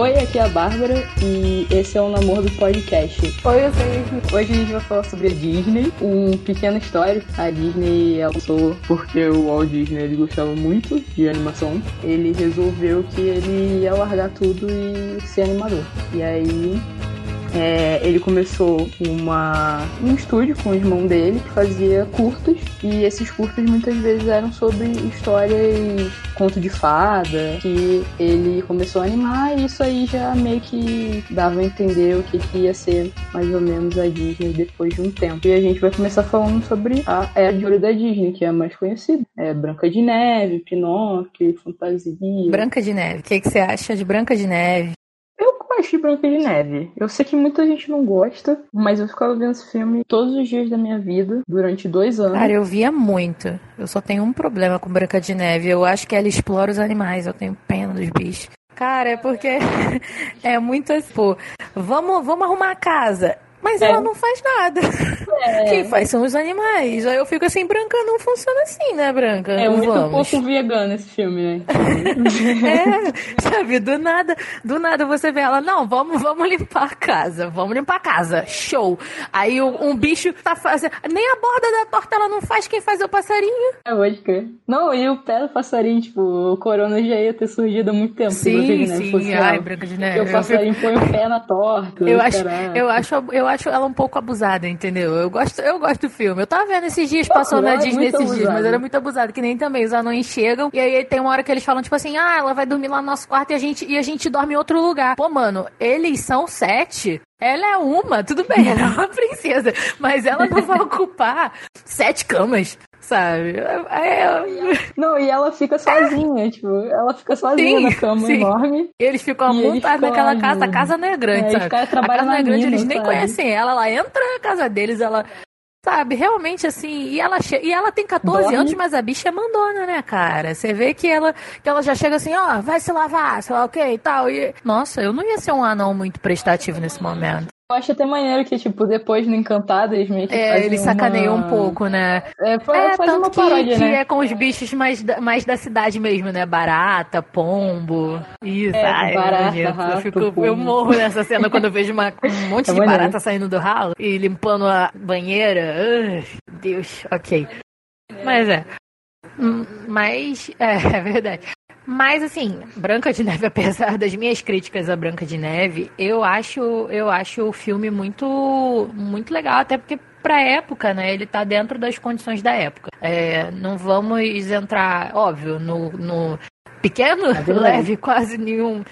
Oi, aqui é a Bárbara e esse é o Namoro do Podcast. Oi, eu sou Hoje a gente vai falar sobre a Disney, um pequeno histórico. A Disney ela lançou porque o Walt Disney ele gostava muito de animação. Ele resolveu que ele ia largar tudo e ser animador. E aí é, ele começou uma, um estúdio com o irmão dele que fazia curtas e esses curtas muitas vezes eram sobre histórias, conto de fada, que ele começou a animar e isso aí já meio que dava a entender o que, que ia ser mais ou menos a Disney depois de um tempo. E a gente vai começar falando sobre a Era de Ouro da Disney, que é a mais conhecida. É Branca de Neve, Pinóquio, Fantasia. Branca de Neve. O que, que você acha de Branca de Neve? Gosto de Branca de Neve. Eu sei que muita gente não gosta, mas eu ficava vendo esse filme todos os dias da minha vida, durante dois anos. Cara, eu via muito. Eu só tenho um problema com Branca de Neve. Eu acho que ela explora os animais. Eu tenho pena dos bichos. Cara, é porque é muito assim, pô, vamos, vamos arrumar a casa. Mas é. ela não faz nada. É. Quem faz são os animais. Aí eu fico assim, Branca não funciona assim, né, Branca? É muito vamos. pouco vegano esse filme, né? é, sabe, do nada, do nada você vê ela, não, vamos, vamos limpar a casa, vamos limpar a casa, show. Aí um, bicho tá fazendo, nem a borda da torta ela não faz, quem faz é o passarinho. É, pode crer. Não, e o pé do passarinho, tipo, o corona já ia ter surgido há muito tempo. Sim, sim, ai, Branca de Neve. Porque o passarinho põe o pé na torta. Eu acho, eu acho, eu acho ela um pouco abusada, entendeu? Eu gosto, eu gosto do filme. Eu tava vendo esses dias, passou na é Disney esses dias, mas era muito abusado, que nem também os anões chegam, e aí tem uma hora que eles falam, tipo assim, ah, ela vai dormir lá no nosso quarto e a gente, e a gente dorme em outro lugar. Pô, mano, eles são sete. Ela é uma, tudo bem, ela é uma princesa, mas ela não vai ocupar sete camas sabe? É, é... Não, e ela fica sozinha, tipo, ela fica sozinha sim, na cama sim. enorme. E eles ficam amontoados naquela casa, a casa não é grande, é, sabe? a casa não é grande, eles nem sabe? conhecem ela, ela entra na casa deles, ela Sabe, realmente assim, e ela, che... e ela tem 14 Dorme. anos, mas a bicha é mandona, né, cara? Você vê que ela, que ela já chega assim, ó, vai se lavar, sei lá o que e tal. E... Nossa, eu não ia ser um anão muito prestativo nesse momento. Eu acho até maneiro que, tipo, depois no Encantado eles meio que É, eles sacaneiam uma... um pouco, né? É, é faz tanto uma paródia, que, né? que é com os bichos mais da, mais da cidade mesmo, né? Barata, pombo. Isso, é, ai, barata, eu, rato, eu, fico, eu morro nessa cena quando eu vejo uma, um monte é de maneiro. barata saindo do ralo e limpando a banheira. Deus, ok. Mas é. Hum, mas, é, é verdade. Mas assim, Branca de Neve, apesar das minhas críticas a Branca de Neve, eu acho, eu acho o filme muito, muito legal, até porque pra época, né? Ele tá dentro das condições da época. É, não vamos entrar, óbvio, no, no pequeno, é leve, quase nenhum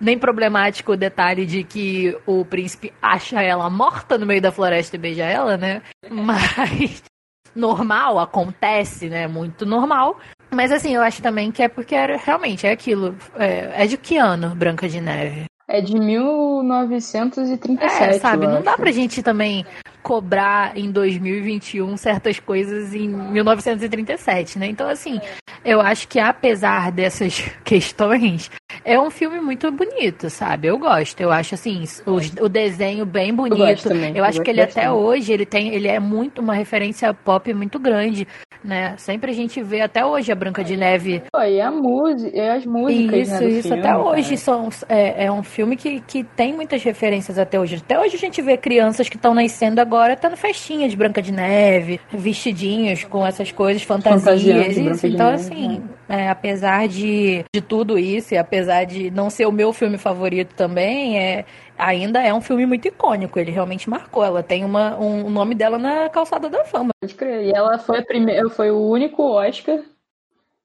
nem problemático o detalhe de que o príncipe acha ela morta no meio da floresta e beija ela, né? Mas normal, acontece, né? Muito normal. Mas assim, eu acho também que é porque era, realmente é aquilo. É, é de que ano Branca de Neve? É de 1937. É, sabe? Não dá pra gente também cobrar em 2021 certas coisas em 1937, né? Então, assim, eu acho que apesar dessas questões, é um filme muito bonito, sabe? Eu gosto. Eu acho assim, o, o desenho bem bonito. Eu, também, eu acho eu que ele até hoje ele tem, ele é muito uma referência pop muito grande, né? Sempre a gente vê até hoje a Branca de Neve. Pô, e a música, e as músicas, Isso, né, isso filme, até hoje são é, é, um filme que, que tem muitas referências até hoje. Até hoje a gente vê crianças que estão nascendo agora tá no festinha de Branca de Neve, vestidinhos com essas coisas, fantasias, isso. Então assim, é, apesar de, de tudo isso e apesar de não ser o meu filme favorito também, é, ainda é um filme muito icônico. Ele realmente marcou. Ela tem uma, um, o nome dela na calçada da fama. Pode crer. E ela foi, a primeira, foi o único Oscar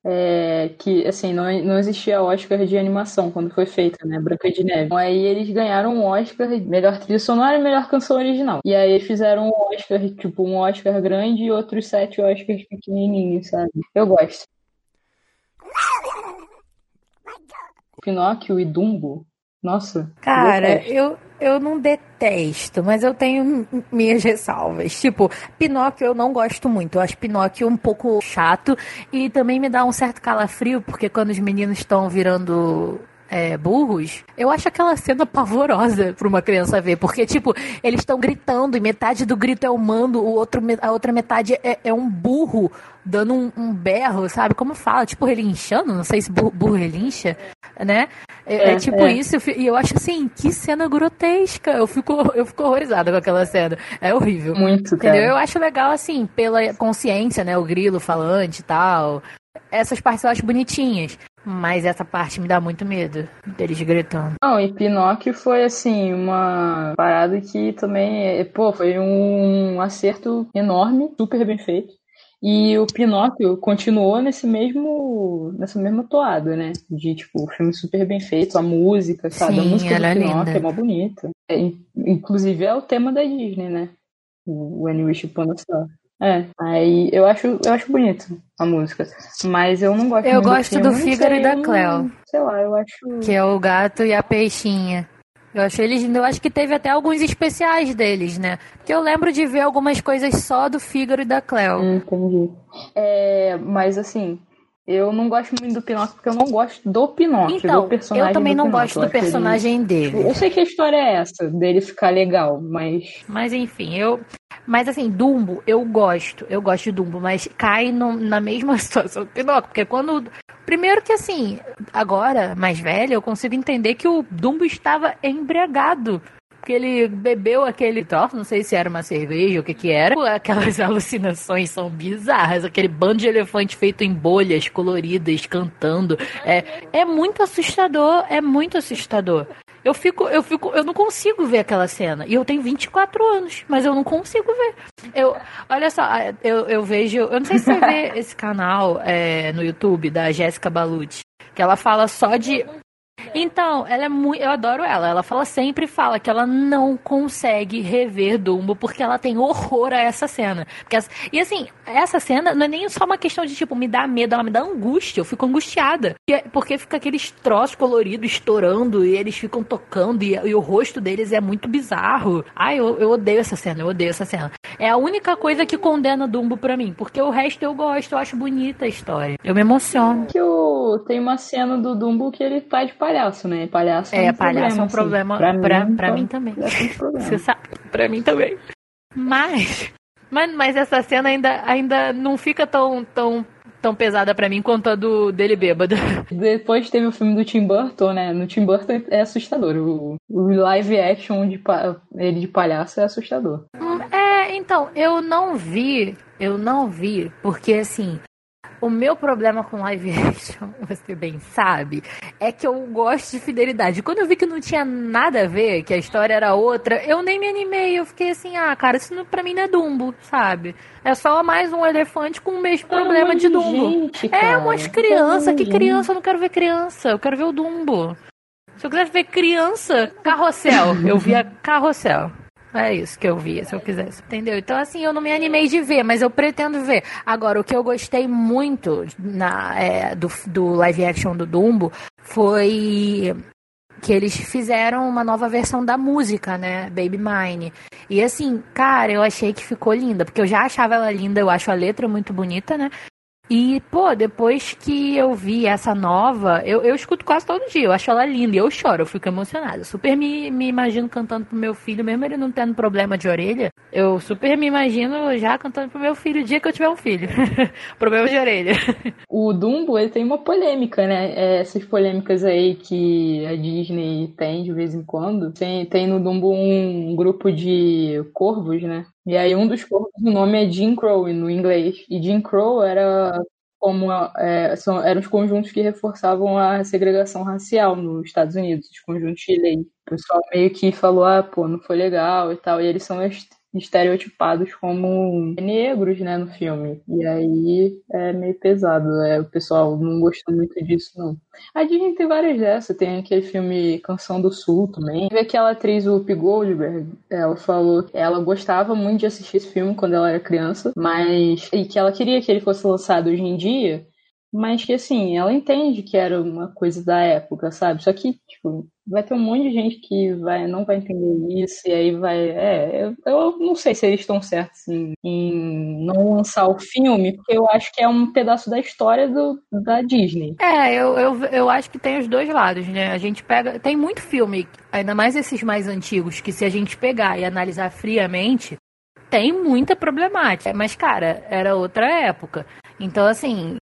é, que, assim, não, não existia Oscar de animação quando foi feita, né? Branca de Neve. Então, aí eles ganharam um Oscar, melhor trilha sonora e melhor canção original. E aí eles fizeram um Oscar, tipo, um Oscar grande e outros sete Oscars pequenininhos, sabe? Eu gosto. Pinóquio e Dumbo. Nossa. Cara, eu, eu não detesto, mas eu tenho minhas ressalvas. Tipo, Pinóquio eu não gosto muito. Eu acho Pinóquio um pouco chato e também me dá um certo calafrio, porque quando os meninos estão virando é, burros, eu acho aquela cena pavorosa pra uma criança ver. Porque, tipo, eles estão gritando e metade do grito é humano, o outro, a outra metade é, é um burro dando um, um, berro, sabe? Como fala? Tipo, relinchando? Não sei se burro, burro relincha. né? É, é, é tipo é. isso, e eu acho assim, que cena grotesca. Eu fico, eu fico horrorizada com aquela cena. É horrível. Muito, Entendeu? Cara. Eu acho legal, assim, pela consciência, né? O grilo falante e tal. Essas partes eu acho bonitinhas. Mas essa parte me dá muito medo deles gritando. Não, e Pinóquio foi assim, uma parada que também, pô, foi um acerto enorme, super bem feito. E o Pinóquio continuou nesse mesmo, nessa mesma toada, né? De, tipo, o filme super bem feito, a música, sabe? Sim, a música do é Pinóquio linda. é mó bonita. É, inclusive é o tema da Disney, né? O When You Wish Upon a Star. É, aí eu acho, eu acho bonito a música. Mas eu não gosto Eu gosto do, do Fígaro e da Cleo. Sei lá, eu acho. Que é o gato e a peixinha. Eu achei eles. Eu acho que teve até alguns especiais deles, né? Porque eu lembro de ver algumas coisas só do Fígaro e da Cleo. Hum, entendi. É, mas assim, eu não gosto muito do Pinóquio porque eu não gosto do Pinóquio, então, do personagem. Eu também não gosto do personagem ele... dele. Eu sei que a história é essa, dele ficar legal, mas. Mas enfim, eu. Mas assim, Dumbo, eu gosto. Eu gosto de Dumbo, mas cai no, na mesma situação do Pinóquio. Porque quando. Primeiro que assim, agora, mais velho, eu consigo entender que o Dumbo estava embriagado porque ele bebeu aquele troço, não sei se era uma cerveja ou o que que era. Aquelas alucinações são bizarras, aquele bando de elefante feito em bolhas coloridas, cantando. É, é muito assustador, é muito assustador. Eu fico, eu fico, eu não consigo ver aquela cena. E eu tenho 24 anos, mas eu não consigo ver. Eu, olha só, eu, eu vejo, eu não sei se você vê esse canal é, no YouTube da Jéssica Balucci, que ela fala só de então, ela é muito. Eu adoro ela. Ela fala sempre fala que ela não consegue rever Dumbo porque ela tem horror a essa cena. Porque, e assim, essa cena não é nem só uma questão de, tipo, me dar medo, ela me dá angústia. Eu fico angustiada. Porque fica aqueles troços coloridos estourando e eles ficam tocando e, e o rosto deles é muito bizarro. Ai, eu, eu odeio essa cena, eu odeio essa cena. É a única coisa que condena Dumbo pra mim. Porque o resto eu gosto, eu acho bonita a história. Eu me emociono. Que o... Tem uma cena do Dumbo que ele de palhaço, né? Palhaço é, é um palhaço problema, é um assim. problema pra, mim, pra, pra mim também. Você sabe, pra mim também. Mas, mas, mas essa cena ainda, ainda não fica tão, tão, tão pesada para mim quanto a do dele bêbado. Depois teve o filme do Tim Burton, né? No Tim Burton é assustador. O, o live action de ele de palhaço é assustador. Hum, é, então, eu não vi, eu não vi, porque assim, o meu problema com live action, você bem sabe, é que eu gosto de fidelidade. Quando eu vi que não tinha nada a ver, que a história era outra, eu nem me animei. Eu fiquei assim, ah, cara, isso pra mim não é Dumbo, sabe? É só mais um elefante com o mesmo ah, problema de Dumbo. Gente, é, umas crianças. Que criança? Eu não quero ver criança. Eu quero ver o Dumbo. Se eu quisesse ver criança, carrossel. Eu via carrossel. É isso que eu via, se eu quisesse, entendeu? Então, assim, eu não me animei de ver, mas eu pretendo ver. Agora, o que eu gostei muito na, é, do, do live action do Dumbo foi que eles fizeram uma nova versão da música, né? Baby Mine. E assim, cara, eu achei que ficou linda, porque eu já achava ela linda, eu acho a letra muito bonita, né? E, pô, depois que eu vi essa nova, eu, eu escuto quase todo dia, eu acho ela linda e eu choro, eu fico emocionada. super me, me imagino cantando pro meu filho, mesmo ele não tendo problema de orelha, eu super me imagino já cantando pro meu filho o dia que eu tiver um filho. problema de orelha. O Dumbo, ele tem uma polêmica, né? É, essas polêmicas aí que a Disney tem de vez em quando. Tem, tem no Dumbo um grupo de corvos, né? E aí um dos corpos, o nome é Jim Crow no inglês. E Jim Crow era como é, são, eram os conjuntos que reforçavam a segregação racial nos Estados Unidos, os conjuntos de lei. O pessoal meio que falou, ah, pô, não foi legal e tal. E eles são estereotipados como negros, né, no filme. E aí é meio pesado, é, o pessoal não gostou muito disso, não. A Disney tem várias dessas, tem aquele filme Canção do Sul também. Teve aquela atriz, P. Goldberg, ela falou que ela gostava muito de assistir esse filme quando ela era criança, mas... e que ela queria que ele fosse lançado hoje em dia, mas que assim, ela entende que era uma coisa da época, sabe? Só que, tipo, vai ter um monte de gente que vai, não vai entender isso, e aí vai. É, eu, eu não sei se eles estão certos em, não lançar o filme, porque eu acho que é um pedaço da história do, da Disney. É, eu, eu, eu acho que tem os dois lados, né? A gente pega. Tem muito filme, ainda mais esses mais antigos, que se a gente pegar e analisar friamente, tem muita problemática. Mas, cara, era outra época. Então, assim,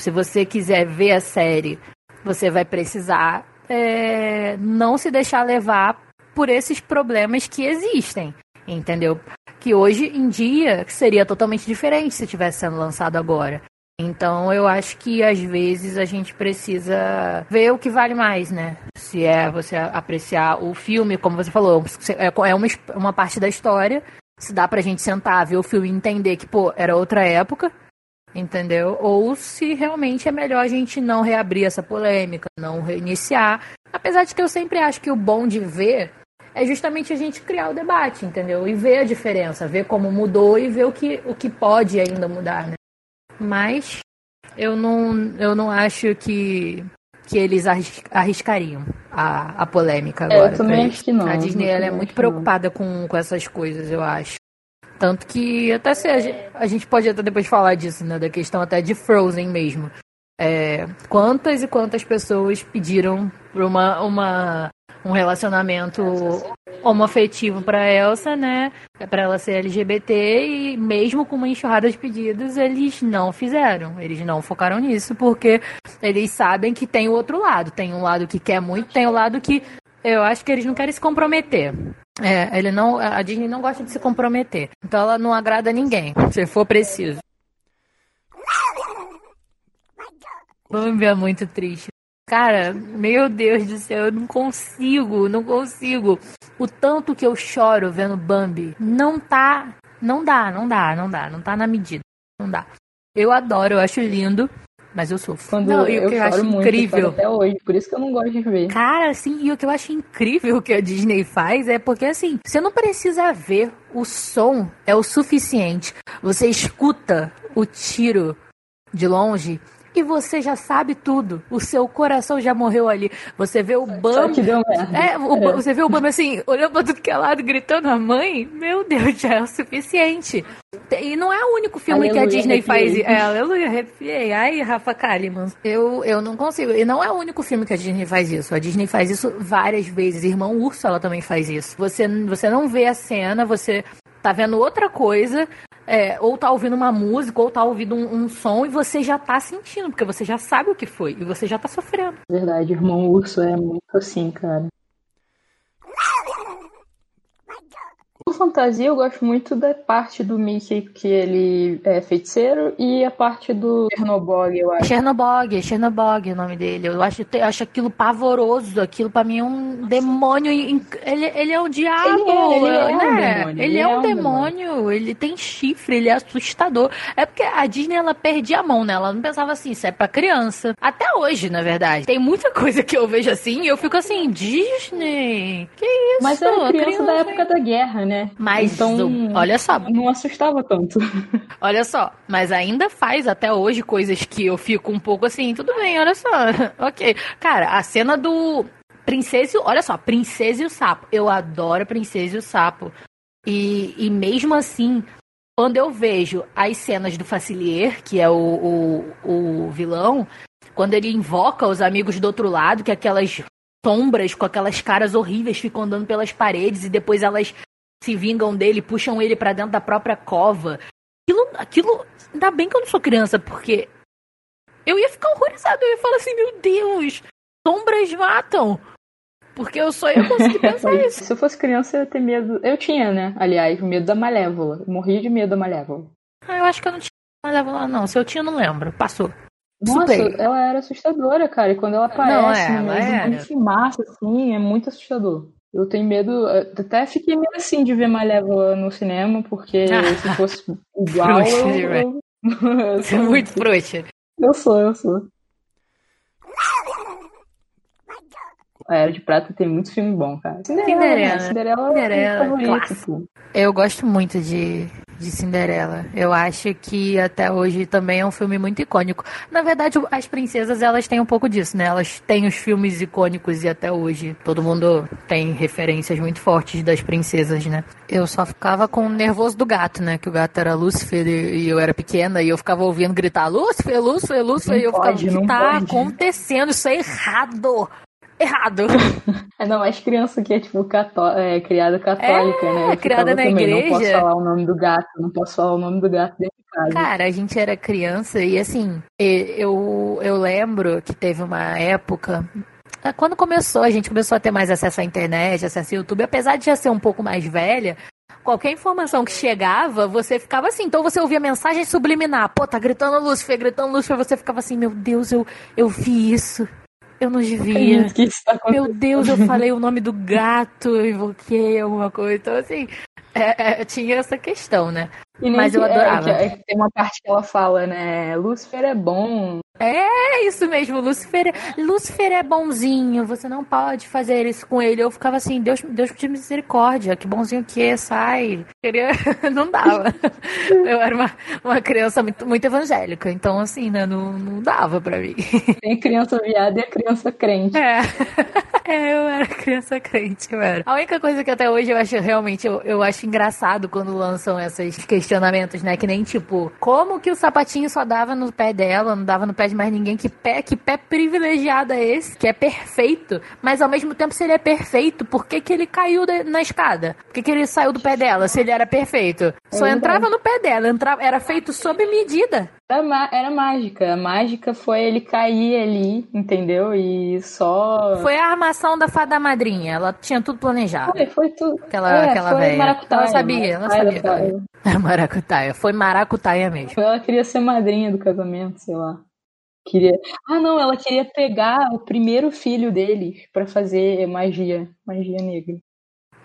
se você quiser ver a série você vai precisar é, não se deixar levar por esses problemas que existem, entendeu? Que hoje em dia seria totalmente diferente se tivesse sendo lançado agora. Então eu acho que às vezes a gente precisa ver o que vale mais, né? Se é você apreciar o filme, como você falou, é, é uma, uma parte da história. Se dá pra gente sentar, ver o filme e entender que, pô, era outra época, entendeu? Ou se realmente é melhor a gente não reabrir essa polêmica, não reiniciar. Apesar de que eu sempre acho que o bom de ver é justamente a gente criar o debate, entendeu? E ver a diferença, ver como mudou e ver o que, o que pode ainda mudar, né? Mas eu não, eu não acho que, que eles arriscariam a, a polêmica agora. É, eu também acho que não. A Disney ela é muito preocupada com, com essas coisas, eu acho. Tanto que até se a gente, a gente pode até depois falar disso, né? Da questão até de Frozen mesmo. É, quantas e quantas pessoas pediram uma, uma um relacionamento homoafetivo para Elsa, né? Para ela ser LGBT e mesmo com uma enxurrada de pedidos, eles não fizeram. Eles não focaram nisso porque eles sabem que tem o outro lado. Tem um lado que quer muito, tem o um lado que eu acho que eles não querem se comprometer. É, ele não, a Disney não gosta de se comprometer. Então ela não agrada ninguém, se for preciso. Bambi é muito triste. Cara, meu Deus do céu, eu não consigo, não consigo. O tanto que eu choro vendo Bambi não tá. Não dá, não dá, não dá, não tá na medida. Não dá. Eu adoro, eu acho lindo, mas eu sofro. Quando não, eu, eu, eu acho muito, incrível. até hoje, por isso que eu não gosto de ver. Cara, assim, e o que eu acho incrível que a Disney faz é porque assim, você não precisa ver, o som é o suficiente. Você escuta o tiro de longe e você já sabe tudo. O seu coração já morreu ali. Você vê o Bambi. É, o, é. Você vê o Bambi assim, olhando pra tudo que é lado, gritando a mãe. Meu Deus, já é o suficiente. E não é o único filme aleluia, que a Disney faz. É, aleluia, arrepiei. Ai, Rafa Kalimann. Eu, eu não consigo. E não é o único filme que a Disney faz isso. A Disney faz isso várias vezes. Irmão Urso, ela também faz isso. Você, você não vê a cena, você tá vendo outra coisa, é, ou tá ouvindo uma música, ou tá ouvindo um, um, som e você já tá sentindo, porque você já sabe o que foi e você já tá sofrendo. Verdade, irmão urso é muito assim, cara. Por fantasia, eu gosto muito da parte do Mickey que ele é feiticeiro e a parte do Chernobog, eu acho. Chernobog, Chernobog é o nome dele. Eu acho, eu acho aquilo pavoroso. Aquilo pra mim é um demônio. Ele, ele é o diabo. Ele é, ele é, né? um demônio. Ele, é, um, demônio. demônio. Ele tem chifre, ele é assustador. É porque a Disney, ela perdia a mão, né? Ela não pensava assim, isso é pra criança. Até hoje, na verdade. Tem muita coisa que eu vejo assim e eu fico assim, Disney, que isso? Mas era criança, criança da época da guerra, né? Mas então, olha só. Não assustava tanto. Olha só, mas ainda faz até hoje coisas que eu fico um pouco assim, tudo bem, olha só. ok. Cara, a cena do. Princesa, olha só, Princesa e o Sapo. Eu adoro Princesa e o Sapo. E, e mesmo assim, quando eu vejo as cenas do Facilier, que é o, o, o vilão, quando ele invoca os amigos do outro lado, que aquelas sombras com aquelas caras horríveis ficam andando pelas paredes e depois elas se vingam dele, puxam ele para dentro da própria cova. Aquilo, aquilo. Ainda bem que eu não sou criança, porque eu ia ficar horrorizado. Eu ia falar assim: meu Deus, sombras matam. Porque eu só ia conseguir pensar isso. Se eu fosse criança, eu ia ter medo. Eu tinha, né? Aliás, medo da Malévola. Eu morria de medo da Malévola. Ah, eu acho que eu não tinha Malévola, não. Se eu tinha, não lembro. Passou. Nossa, ela era assustadora, cara. E quando ela aparece, não, é, ela de massa, assim, é muito assustador. Eu tenho medo, até fiquei meio assim de ver Malévola no cinema, porque se fosse igual. eu, eu, eu sou muito frouxa. Eu sou, eu sou. A Era de Prata tem muito filme bom, cara. Cinderela. Cinderela, Cinderela, Cinderela é Eu gosto muito de, de Cinderela. Eu acho que até hoje também é um filme muito icônico. Na verdade, as princesas, elas têm um pouco disso, né? Elas têm os filmes icônicos e até hoje todo mundo tem referências muito fortes das princesas, né? Eu só ficava com o nervoso do gato, né? Que o gato era Lúcifer e eu era pequena e eu ficava ouvindo gritar Lúcifer, Lúcifer, Lúcifer. Não e eu ficava, o que tá pode. acontecendo? Isso é errado. Errado. É, não, mas criança que é, tipo, cató é, criada católica, é, né? Eu criada na também, igreja. Não posso falar o nome do gato, não posso falar o nome do gato dentro de casa. Cara, a gente era criança e, assim, eu, eu lembro que teve uma época é, quando começou, a gente começou a ter mais acesso à internet, acesso ao YouTube, apesar de já ser um pouco mais velha, qualquer informação que chegava, você ficava assim. Então você ouvia mensagem subliminar. Pô, tá gritando Lúcifer, gritando Lúcifer. Você ficava assim, meu Deus, eu, eu vi isso. Eu não devia. Tá meu Deus, eu falei o nome do gato, invoquei alguma coisa. Então, assim, é, é, tinha essa questão, né? Mas eu adorava. É, é, tem uma parte que ela fala, né? Lúcifer é bom. É isso mesmo, Lúcifer, Lúcifer é bonzinho, você não pode fazer isso com ele. Eu ficava assim, Deus, Deus de misericórdia, que bonzinho que é, sai. Queria, não dava. Eu era uma, uma criança muito, muito evangélica, então assim, né, não, não dava pra mim. Tem criança viada e a criança crente. É. É, eu era criança crente, era. A única coisa que até hoje eu acho realmente, eu, eu acho engraçado quando lançam esses questionamentos, né? Que nem tipo, como que o sapatinho só dava no pé dela, não dava no pé de mais ninguém? Que pé, que pé privilegiado é esse? Que é perfeito, mas ao mesmo tempo, se ele é perfeito, por que, que ele caiu na escada? Por que, que ele saiu do pé dela se ele era perfeito? Só é entrava no pé dela, entrava, era feito sob medida. Era, era mágica. A mágica foi ele cair ali, entendeu? E só. Foi a armação da fada madrinha. Ela tinha tudo planejado. Foi, foi tudo. Aquela, é, aquela velha. Ela sabia, ela sabia. Ela... Maracutaia. Foi maracutaia mesmo. Ela queria ser madrinha do casamento, sei lá. Queria. Ah, não, ela queria pegar o primeiro filho deles para fazer magia, magia negra.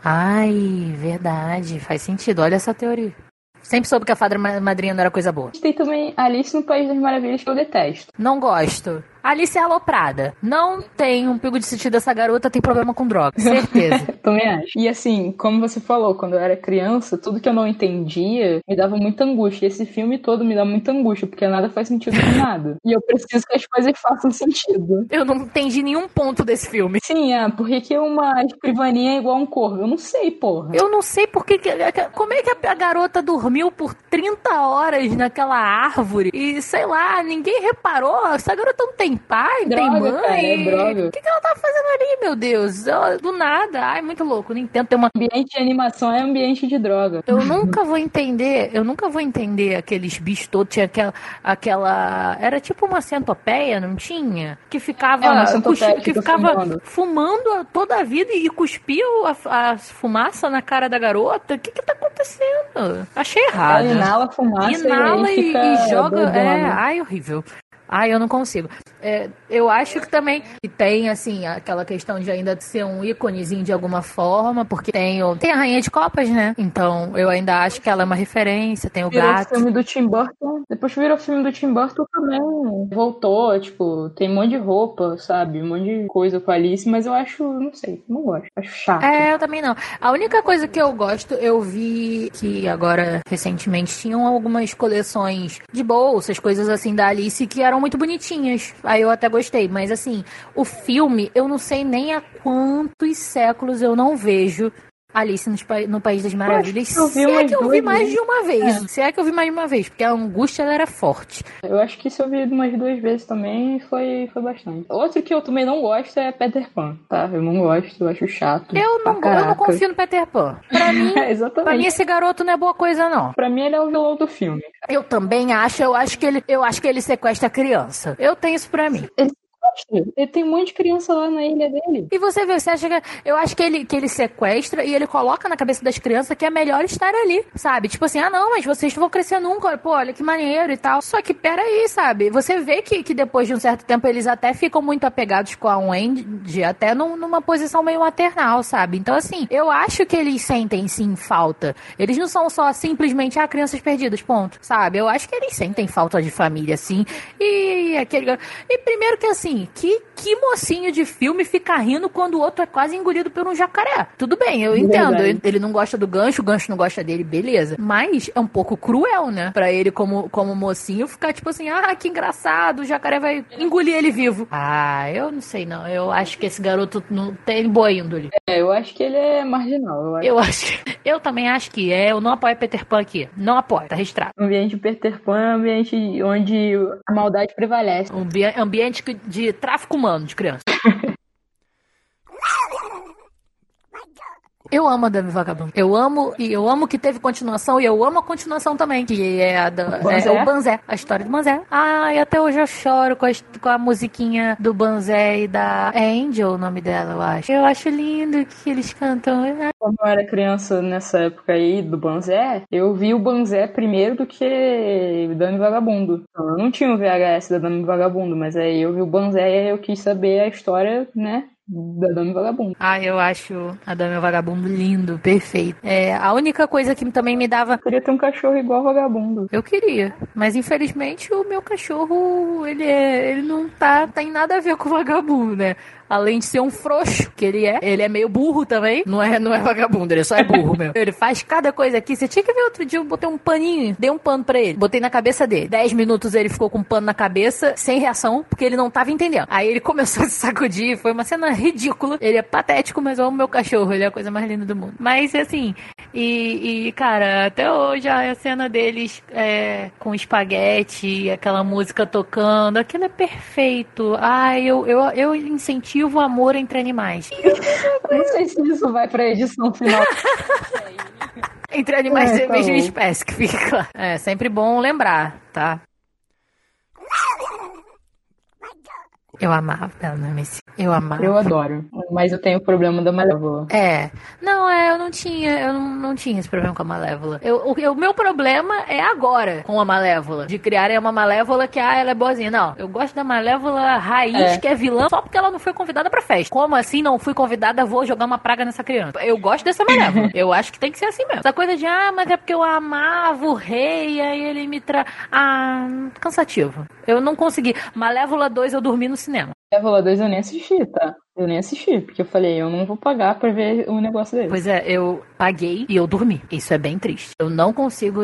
Ai, verdade, faz sentido. Olha essa teoria. Sempre soube que a fada madrinha não era coisa boa. Tem também Alice no País das Maravilhas que eu detesto. Não gosto. Alice é aloprada. Não tem um pico de sentido dessa garota, tem problema com droga. Certeza. Também acho. E assim, como você falou, quando eu era criança, tudo que eu não entendia me dava muita angústia. Esse filme todo me dá muita angústia, porque nada faz sentido com nada. E eu preciso que as coisas façam sentido. Eu não entendi nenhum ponto desse filme. Sim, é. Por que, que uma escrivaninha é igual a um corvo? Eu não sei, porra. Eu não sei porque. Como é que a garota dormiu por 30 horas naquela árvore e, sei lá, ninguém reparou? Essa garota não tem pai, droga, tem mãe. Cara, é. O que, que ela tá fazendo ali, meu Deus? Do nada. Ai, muito louco. Nintendo tem uma. Ambiente de animação é ambiente de droga. Eu nunca vou entender, eu nunca vou entender aqueles bichos todos. Tinha aquela. aquela era tipo uma centopeia, não tinha? Que ficava. É centopeia, que ficava fumando. fumando. toda a vida e cuspia a, a fumaça na cara da garota. O que que tá acontecendo? Achei errado. Ela inala fumaça Inala e, e, e joga. É, ai, horrível. Ai, eu não consigo. É, eu acho que também tem, assim, aquela questão de ainda ser um íconezinho de alguma forma, porque tem, o, tem a Rainha de Copas, né? Então, eu ainda acho que ela é uma referência, tem o virou gato. filme do Tim Burton. Depois virou filme do Tim Burton também. Voltou, tipo, tem um monte de roupa, sabe? Um monte de coisa com a Alice, mas eu acho, não sei, não gosto. Acho chato. É, eu também não. A única coisa que eu gosto, eu vi que agora, recentemente, tinham algumas coleções de bolsas, coisas assim da Alice que eram muito bonitinhas. Aí eu até gostei. Mas assim, o filme, eu não sei nem há quantos séculos eu não vejo Alice no, no País das Maravilhas. Se é que eu vi mais de uma vez. É. Se é que eu vi mais de uma vez, porque a angústia era forte. Eu acho que se eu vi umas duas vezes também foi, foi bastante. Outro que eu também não gosto é Peter Pan, tá? Eu não gosto, eu acho chato. Eu não, eu não confio no Peter Pan. Pra mim, Exatamente. pra mim, esse garoto não é boa coisa, não. Pra mim, ele é o vilão do filme. Eu também acho, eu acho que ele, eu acho que ele sequestra a criança. Eu tenho isso pra mim. Ele ele tem um monte de criança lá na ilha dele. E você vê, você acha que. Eu acho que ele, que ele sequestra e ele coloca na cabeça das crianças que é melhor estar ali, sabe? Tipo assim, ah, não, mas vocês não vão crescer nunca. Pô, olha que maneiro e tal. Só que peraí, sabe? Você vê que, que depois de um certo tempo eles até ficam muito apegados com a Wendy, até num, numa posição meio maternal, sabe? Então, assim, eu acho que eles sentem sim falta. Eles não são só simplesmente, ah, crianças perdidas, ponto, sabe? Eu acho que eles sentem falta de família, sim. E aquele. E primeiro que assim, que, que mocinho de filme fica rindo quando o outro é quase engolido por um jacaré. Tudo bem, eu entendo. Ele, ele, não gosta do gancho, o gancho não gosta dele, beleza. Mas é um pouco cruel, né? Pra ele, como, como mocinho, ficar tipo assim: ah, que engraçado, o jacaré vai engolir ele vivo. Ah, eu não sei não. Eu acho que esse garoto não tem boa índole. É, eu acho que ele é marginal. Eu acho, eu, acho eu também acho que é. Eu não apoio Peter Pan aqui. Não apoio, tá registrado. O ambiente Peter Pan é um ambiente onde a maldade prevalece. Um ambiente de tráfico humano de criança. Eu amo a Dame Vagabundo. Eu amo, e eu amo que teve continuação, e eu amo a continuação também, que é a da, Banzé. É, o Banzé, a história do Banzé. Ah, e até hoje eu choro com a, com a musiquinha do Banzé e da é Angel, o nome dela, eu acho. Eu acho lindo que eles cantam. Quando eu era criança nessa época aí do Banzé, eu vi o Banzé primeiro do que Dame Vagabundo. Eu não tinha o VHS da Dame Vagabundo, mas aí eu vi o Banzé e eu quis saber a história, né, da Dame Vagabundo. Ah, eu acho a Dame Vagabundo lindo, perfeito. É, a única coisa que também me dava. Eu queria ter um cachorro igual Vagabundo. Eu queria. Mas infelizmente o meu cachorro, ele, é, ele não tá, tem nada a ver com o Vagabundo, né? Além de ser um frouxo, que ele é, ele é meio burro também. Não é, não é vagabundo, ele só é burro mesmo. Ele faz cada coisa aqui. Você tinha que ver outro dia, eu botei um paninho, dei um pano pra ele, botei na cabeça dele. Dez minutos ele ficou com um pano na cabeça, sem reação, porque ele não tava entendendo. Aí ele começou a se sacudir, foi uma cena ridícula. Ele é patético, mas eu amo meu cachorro, ele é a coisa mais linda do mundo. Mas assim, e, e cara, até hoje a cena deles é, com espaguete, aquela música tocando, aquilo é perfeito. Ai, eu, eu, eu incentivo o amor entre animais. Não sei se isso vai pra edição final. entre animais é, da mesma tá espécie que fica. É sempre bom lembrar, tá? Eu amava ela no MC. Eu amava. Eu adoro. Mas eu tenho o problema da Malévola. É. Não, é, eu não tinha, eu não, não tinha esse problema com a Malévola. Eu, o, o meu problema é agora com a Malévola. De criarem uma Malévola que, ah, ela é boazinha. Não, eu gosto da Malévola raiz, é. que é vilã, só porque ela não foi convidada pra festa. Como assim não fui convidada, vou jogar uma praga nessa criança? Eu gosto dessa Malévola. eu acho que tem que ser assim mesmo. Essa coisa de, ah, mas é porque eu amava o rei, aí ele me tra... Ah, cansativo. Eu não consegui. Malévola 2 eu dormi no cinema. Malévola 2 eu nem assisti, tá? Eu nem assisti, porque eu falei, eu não vou pagar pra ver um negócio desse. Pois é, eu paguei e eu dormi. Isso é bem triste. Eu não consigo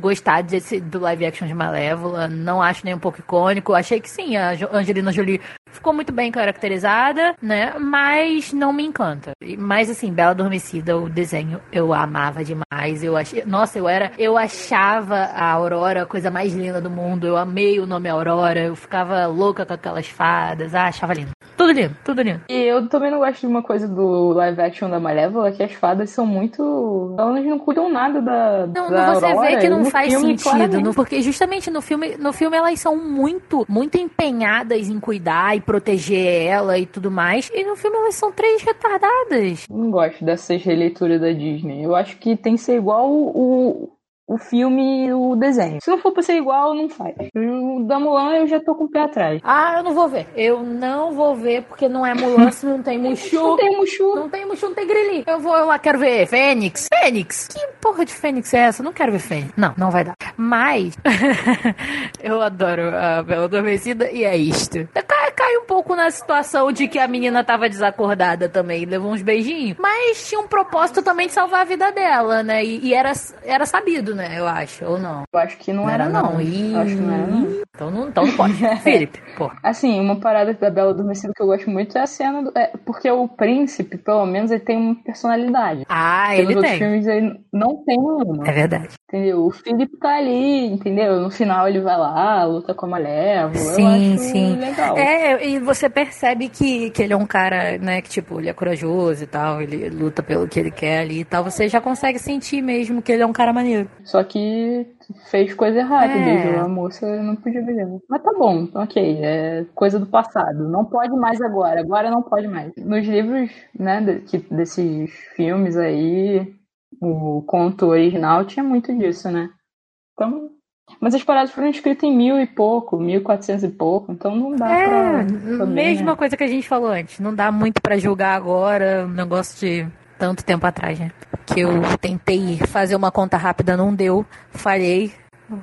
gostar desse, do live action de Malévola, não acho nem um pouco icônico. Achei que sim, a Angelina Jolie ficou muito bem caracterizada, né? Mas não me encanta. Mas assim, Bela Adormecida, o desenho eu amava demais. Eu achei, nossa, eu era, eu achava a Aurora a coisa mais linda do mundo. Eu amei o nome Aurora, eu ficava louca com aquelas fadas. Ah, achava lindo. Tudo lindo, tudo lindo. E eu também não gosto de uma coisa do live action da Malévola, que as fadas são muito. Elas não cuidam nada da. Não, da você Aurora, vê que não faz filme, sentido. No, porque justamente no filme, no filme elas são muito, muito empenhadas em cuidar e proteger ela e tudo mais. E no filme elas são três retardadas. Não gosto dessas releituras da Disney. Eu acho que tem que ser igual o, o filme e o desenho. Se não for pra ser igual, não faz. O da Mulan eu já tô com o pé atrás. Ah, eu não vou ver. Eu não vou ver porque não é Mulan se não tem Mushu. não tem Mushu. Não tem Mushu, não tem Grilinho. Eu vou eu lá, quero ver Fênix. Fênix? Que porra de Fênix é essa? Eu não quero ver Fênix. Não, não vai dar. Mas eu adoro a Bela Adormecida e é isto. Cai, cai um pouco na situação de que a menina tava desacordada também, levou uns beijinhos. Mas tinha um propósito também de salvar a vida dela, né? E, e era, era sabido, né? Eu acho, ou não? Eu acho que não, não era, não. não. Ih, acho que não era, não. Então não, então não pode. Felipe, pô. Assim, uma parada da Bela Adormecida que eu gosto muito é a cena do, é, porque o príncipe, pelo menos, ele tem uma personalidade. Ah, ele tem. outros filmes ele não tem nenhuma. É verdade. Entendeu? O Felipe tá ali, entendeu? No final ele vai lá, luta com a Malévola. Sim, sim. legal. É, e você percebe que, que ele é um cara, né, que tipo, ele é corajoso e tal, ele luta pelo que ele quer ali e tal. Você já consegue sentir mesmo que ele é um cara maneiro. Só que fez coisa errada, é. Mesmo. A moça não podia ver. Mas tá bom, ok, é coisa do passado. Não pode mais agora, agora não pode mais. Nos livros, né, de, desses filmes aí, o conto original tinha muito disso, né? Então, mas as paradas foram escritas em mil e pouco, mil e quatrocentos e pouco, então não dá é, pra. Também, mesma né? coisa que a gente falou antes, não dá muito para julgar agora um negócio de tanto tempo atrás, né? Que eu tentei fazer uma conta rápida, não deu, falhei,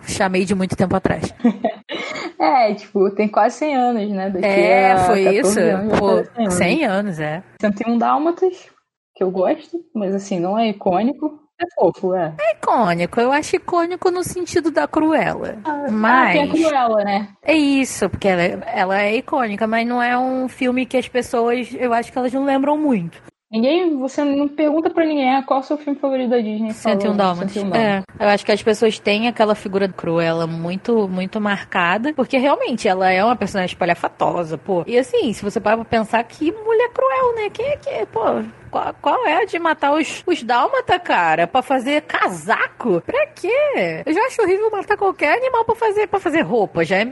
chamei de muito tempo atrás. é, tipo, tem quase 100 anos, né? Daqui é, foi isso. Anos, Pô, 100 anos. 100 anos, é. 101 Dálmatas, que eu gosto, mas assim, não é icônico. É fofo, é. É icônico. Eu acho icônico no sentido da Cruella. Ah, mas. Ah, tem a Cruella, né? É isso, porque ela, ela é icônica, mas não é um filme que as pessoas. Eu acho que elas não lembram muito. Ninguém, você não pergunta pra ninguém ah, qual é o seu filme favorito da Disney. 101 Dálmatas. É, eu acho que as pessoas têm aquela figura do Cruella muito, muito marcada, porque realmente ela é uma personagem espalhafatosa, pô. E assim, se você parar pra pensar, que mulher cruel, né? Quem é que, pô, Qual, qual é a de matar os, os dálmata, cara? Pra fazer casaco? Pra quê? Eu já acho horrível matar qualquer animal pra fazer, pra fazer roupa. Já é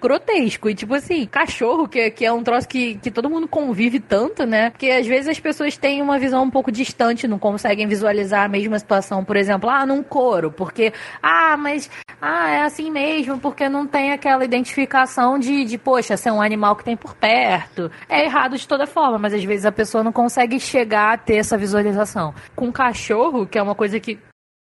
grotesco. E tipo assim, cachorro, que, que é um troço que, que todo mundo convive tanto, né? Porque às vezes as pessoas têm uma visão um pouco distante, não conseguem visualizar a mesma situação. Por exemplo, ah, num couro, porque, ah, mas, ah, é assim mesmo, porque não tem aquela identificação de, de poxa, ser um animal que tem por perto. É errado de toda forma, mas às vezes a pessoa não consegue chegar ter essa visualização. Com cachorro, que é uma coisa que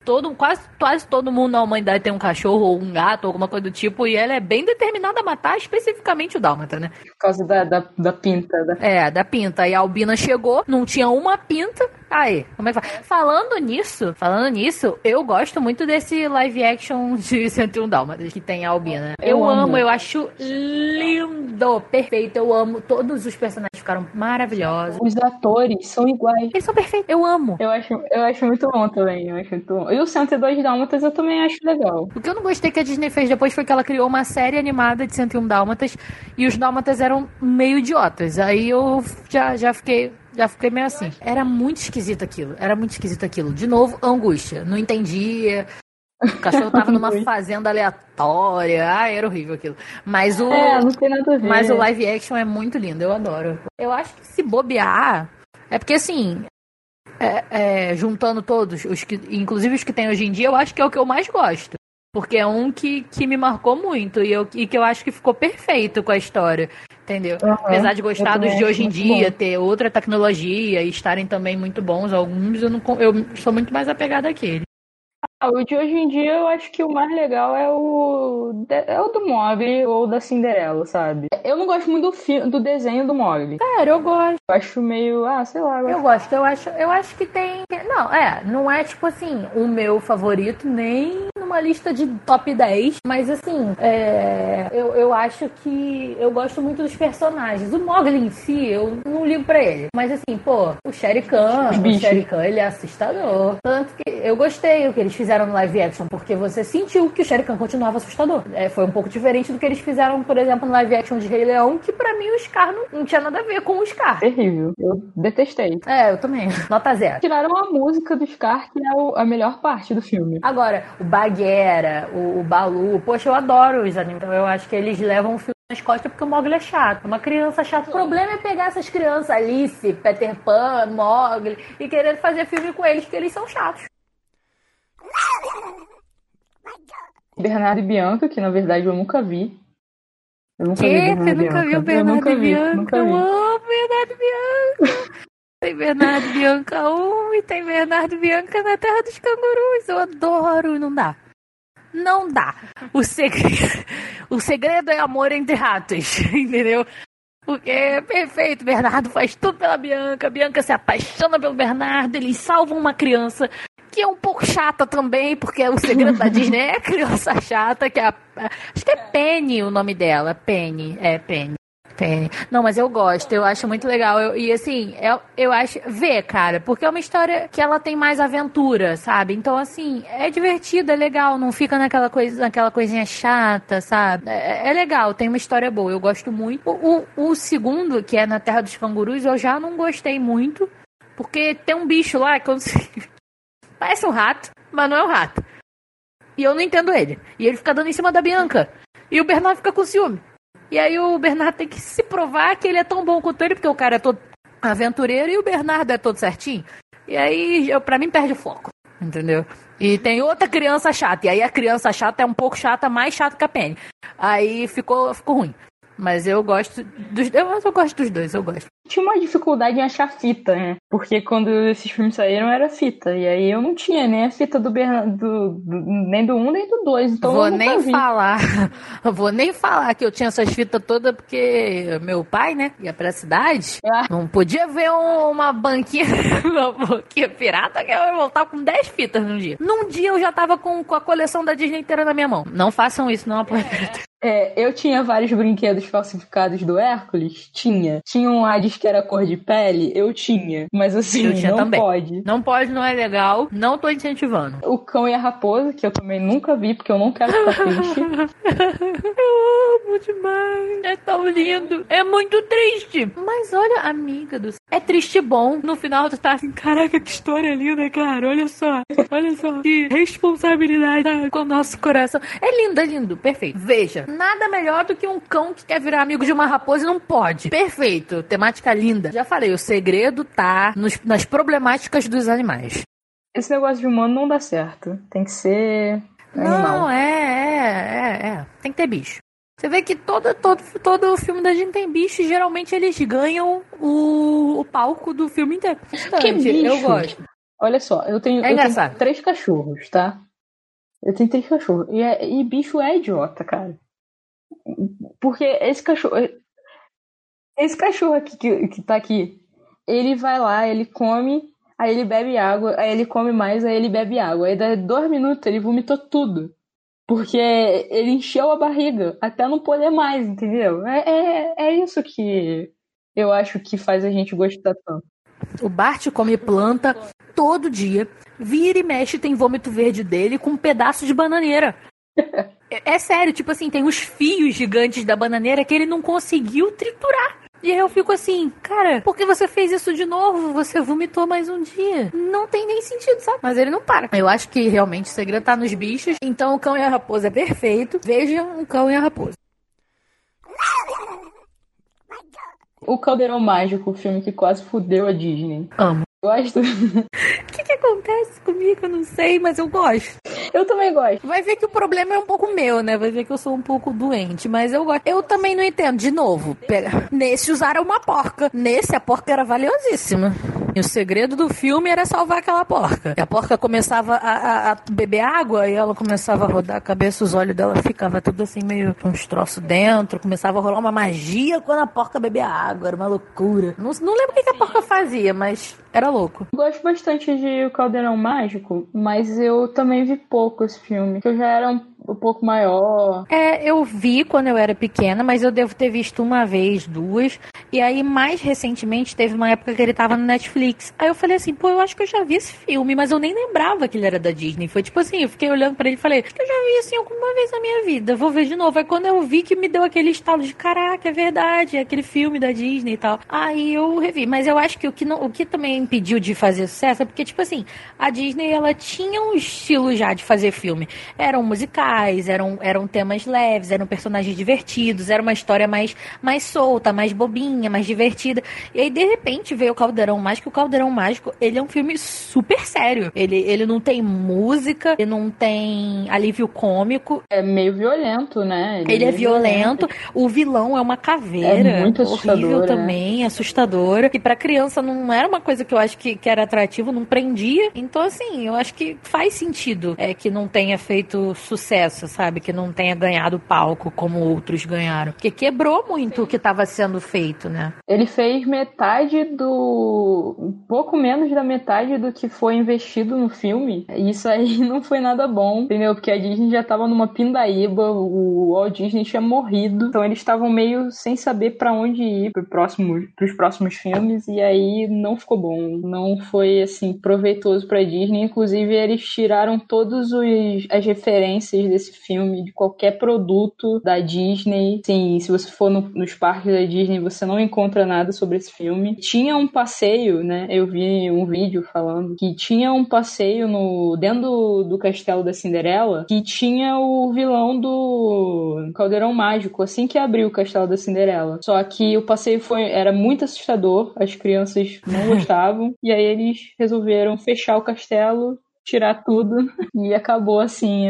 todo, quase, quase todo mundo na humanidade tem um cachorro ou um gato, alguma coisa do tipo, e ela é bem determinada a matar especificamente o dálmata, né? Por causa da, da, da pinta. Da... É, da pinta. E a Albina chegou, não tinha uma pinta, Aí, como é que faz? Falando nisso, falando nisso, eu gosto muito desse live action de 101 Dálmatas que tem a Albina. Eu, eu amo. amo, eu acho lindo, perfeito. Eu amo. Todos os personagens ficaram maravilhosos. Os atores são iguais. Eles são perfeitos. Eu amo. Eu acho, eu acho muito bom também. Eu acho muito bom. E o 102 Dálmatas eu também acho legal. O que eu não gostei que a Disney fez depois foi que ela criou uma série animada de 101 Dálmatas e os Dálmatas eram meio idiotas. Aí eu já, já fiquei já fiquei meio assim. Era muito esquisito aquilo. Era muito esquisito aquilo. De novo, angústia. Não entendia. O cachorro tava numa fazenda aleatória. Ah, era horrível aquilo. Mas o. É. Mas o live action é muito lindo, eu adoro. Eu acho que se bobear. É porque assim. É, é, juntando todos, os que, inclusive os que tem hoje em dia, eu acho que é o que eu mais gosto. Porque é um que, que me marcou muito e, eu, e que eu acho que ficou perfeito com a história. Entendeu? Uhum, Apesar de gostar dos de hoje em dia, bom. ter outra tecnologia e estarem também muito bons, alguns eu, não, eu sou muito mais apegada àquele. Ah, o de hoje em dia eu acho que o mais legal é o é o do Mogli ou da Cinderela, sabe? Eu não gosto muito do filme, do desenho do Mogli. Sério, eu gosto. Eu acho meio, ah, sei lá. Eu, eu gosto, eu acho, eu acho que tem, não, é, não é tipo assim, o meu favorito nem numa lista de top 10, mas assim, é, eu, eu acho que eu gosto muito dos personagens. O Mogli em si, eu não ligo pra ele, mas assim, pô, o Shere Khan, o Shere Khan, ele é assustador. Tanto que eu gostei o que eles fizeram no live action, porque você sentiu que o Shere Khan continuava assustador. É, foi um pouco diferente do que eles fizeram, por exemplo, no live action de Rei Leão, que para mim o Scar não, não, tinha nada a ver com o Scar. Terrível. Eu detestei. É, eu também. Nota zero. Tiraram a música do Scar, que é o, a melhor parte do filme. Agora, o Bagheera, o, o Balu, poxa, eu adoro os animes. Então eu acho que eles levam o filme nas costas porque o Mogli é chato. Uma criança chata. O problema é pegar essas crianças, Alice, Peter Pan, Mogli, e querer fazer filme com eles, que eles são chatos. Bernardo e Bianca, que na verdade eu nunca vi. Eu nunca que? vi Bernardo Você nunca viu Bernardo e Bianca? Eu amo Bernardo e Bianca. Tem Bernardo e Bianca 1 e tem Bernardo e Bianca na Terra dos Cangurus. Eu adoro, não dá. Não dá. O segredo, o segredo é amor entre ratos, entendeu? Porque é perfeito, Bernardo faz tudo pela Bianca, Bianca se apaixona pelo Bernardo, eles salvam uma criança que é um pouco chata também, porque o segredo da Disney é a criança chata, que é a, acho que é Penny o nome dela, Penny, é Penny. Penny. Não, mas eu gosto, eu acho muito legal. Eu, e assim, eu, eu acho. Vê, cara, porque é uma história que ela tem mais aventura, sabe? Então, assim, é divertido, é legal, não fica naquela, coisa, naquela coisinha chata, sabe? É, é legal, tem uma história boa, eu gosto muito. O, o, o segundo, que é na Terra dos Cangurus, eu já não gostei muito. Porque tem um bicho lá que eu não sei. Parece um rato, mas não é um rato. E eu não entendo ele. E ele fica dando em cima da Bianca. E o Bernardo fica com ciúme. E aí o Bernardo tem que se provar que ele é tão bom quanto ele, porque o cara é todo aventureiro e o Bernardo é todo certinho. E aí, eu, pra mim, perde o foco. Entendeu? E tem outra criança chata. E aí a criança chata é um pouco chata, mais chata que a Penny. Aí ficou, ficou ruim. Mas eu gosto dos. Eu, eu gosto dos dois, eu gosto. Tinha uma dificuldade em achar fita, né? Porque quando esses filmes saíram era fita. E aí eu não tinha nem a fita do Bernardo. Do, nem do 1 um, nem do 2. Então vou nem vi. falar. vou nem falar que eu tinha essas fitas todas, porque meu pai, né, ia pra cidade. Ah. Não podia ver um, uma banquinha, uma banquinha pirata que eu ia voltar com 10 fitas num dia. Num dia eu já tava com, com a coleção da Disney inteira na minha mão. Não façam isso, não apoiem. É, eu tinha vários brinquedos falsificados do Hércules? Tinha. Tinha um Que era cor de pele? Eu tinha. Mas assim, não também. pode. Não pode, não é legal. Não tô incentivando. O cão e a raposa, que eu também nunca vi, porque eu não quero ficar triste. eu amo demais. É tão lindo. É muito triste. Mas olha, amiga do É triste bom. No final tu tá assim, caraca, que história linda, cara. Olha só. Olha só. Que responsabilidade com o nosso coração. É lindo, é lindo. Perfeito. Veja, nada melhor do que um cão que quer virar amigo de uma raposa e não pode. Perfeito. Temática linda. Já falei, o segredo tá nos, nas problemáticas dos animais. Esse negócio de humano não dá certo. Tem que ser. Animal. Não, é, é, é, é. Tem que ter bicho. Você vê que todo, todo, todo filme da gente tem bicho e geralmente eles ganham o, o palco do filme inteiro. Que bicho? Eu gosto. Olha só, eu tenho, é eu tenho três cachorros, tá? Eu tenho três cachorros. E, é, e bicho é idiota, cara. Porque esse cachorro. Esse cachorro aqui que, que tá aqui, ele vai lá, ele come, aí ele bebe água, aí ele come mais, aí ele bebe água. Aí dá dois minutos, ele vomitou tudo. Porque ele encheu a barriga até não poder mais, entendeu? É, é, é isso que eu acho que faz a gente gostar tanto. O Bart come planta todo dia, vira e mexe, tem vômito verde dele com um pedaço de bananeira. é, é sério, tipo assim, tem os fios gigantes da bananeira que ele não conseguiu triturar. E aí eu fico assim, cara, por que você fez isso de novo? Você vomitou mais um dia. Não tem nem sentido, sabe? Mas ele não para. Eu acho que realmente o segredo tá nos bichos. Então o cão e a raposa é perfeito. Vejam um cão e a raposa. O Caldeirão Mágico, o filme que quase fudeu a Disney. Amo. Gosto. O que, que acontece comigo? Eu não sei, mas eu gosto. Eu também gosto. Vai ver que o problema é um pouco meu, né? Vai ver que eu sou um pouco doente, mas eu gosto. Eu também não entendo. De novo, pega. Nesse usaram uma porca. Nesse a porca era valiosíssima. E o segredo do filme era salvar aquela porca. E a porca começava a, a, a, beber água e ela começava a rodar a cabeça, os olhos dela ficava tudo assim, meio com uns troços dentro. Começava a rolar uma magia quando a porca bebia água. Era uma loucura. Não, não lembro o que, que a porca fazia, mas era louco. Gosto bastante de O Caldeirão Mágico, mas eu também vi pouco esse filme, que eu já era um um pouco maior. É, eu vi quando eu era pequena, mas eu devo ter visto uma vez, duas. E aí, mais recentemente, teve uma época que ele tava no Netflix. Aí eu falei assim, pô, eu acho que eu já vi esse filme, mas eu nem lembrava que ele era da Disney. Foi tipo assim, eu fiquei olhando para ele e falei, eu já vi assim alguma vez na minha vida, vou ver de novo. Aí quando eu vi que me deu aquele estalo de caraca, é verdade, é aquele filme da Disney e tal. Aí eu revi. Mas eu acho que o que, não, o que também impediu de fazer sucesso é porque, tipo assim, a Disney ela tinha um estilo já de fazer filme. Eram musicais eram, eram temas leves, eram personagens divertidos, era uma história mais, mais solta, mais bobinha, mais divertida. E aí, de repente, veio o Caldeirão Mágico. O Caldeirão Mágico, ele é um filme super sério. Ele, ele não tem música, ele não tem alívio cômico. É meio violento, né? Ele, ele é violento. violento. O vilão é uma caveira. É muito horrível né? também, assustadora. Que pra criança não era uma coisa que eu acho que, que era atrativo, não prendia. Então, assim, eu acho que faz sentido é que não tenha feito sucesso sucesso, sabe? Que não tenha ganhado palco como outros ganharam. Porque quebrou muito o que estava sendo feito, né? Ele fez metade do. um pouco menos da metade do que foi investido no filme. Isso aí não foi nada bom, entendeu? Porque a Disney já tava numa pindaíba, o Walt Disney tinha morrido, então eles estavam meio sem saber para onde ir pro próximo, pros próximos filmes, e aí não ficou bom. Não foi, assim, proveitoso pra Disney. Inclusive, eles tiraram todas as referências desse filme, de qualquer produto da Disney. Sim, se você for no, nos parques da Disney, você não encontra nada sobre esse filme. Tinha um passeio, né? Eu vi um vídeo falando que tinha um passeio no dentro do, do castelo da Cinderela que tinha o vilão do Caldeirão Mágico assim que abriu o castelo da Cinderela. Só que o passeio foi era muito assustador, as crianças não gostavam e aí eles resolveram fechar o castelo tirar tudo e acabou assim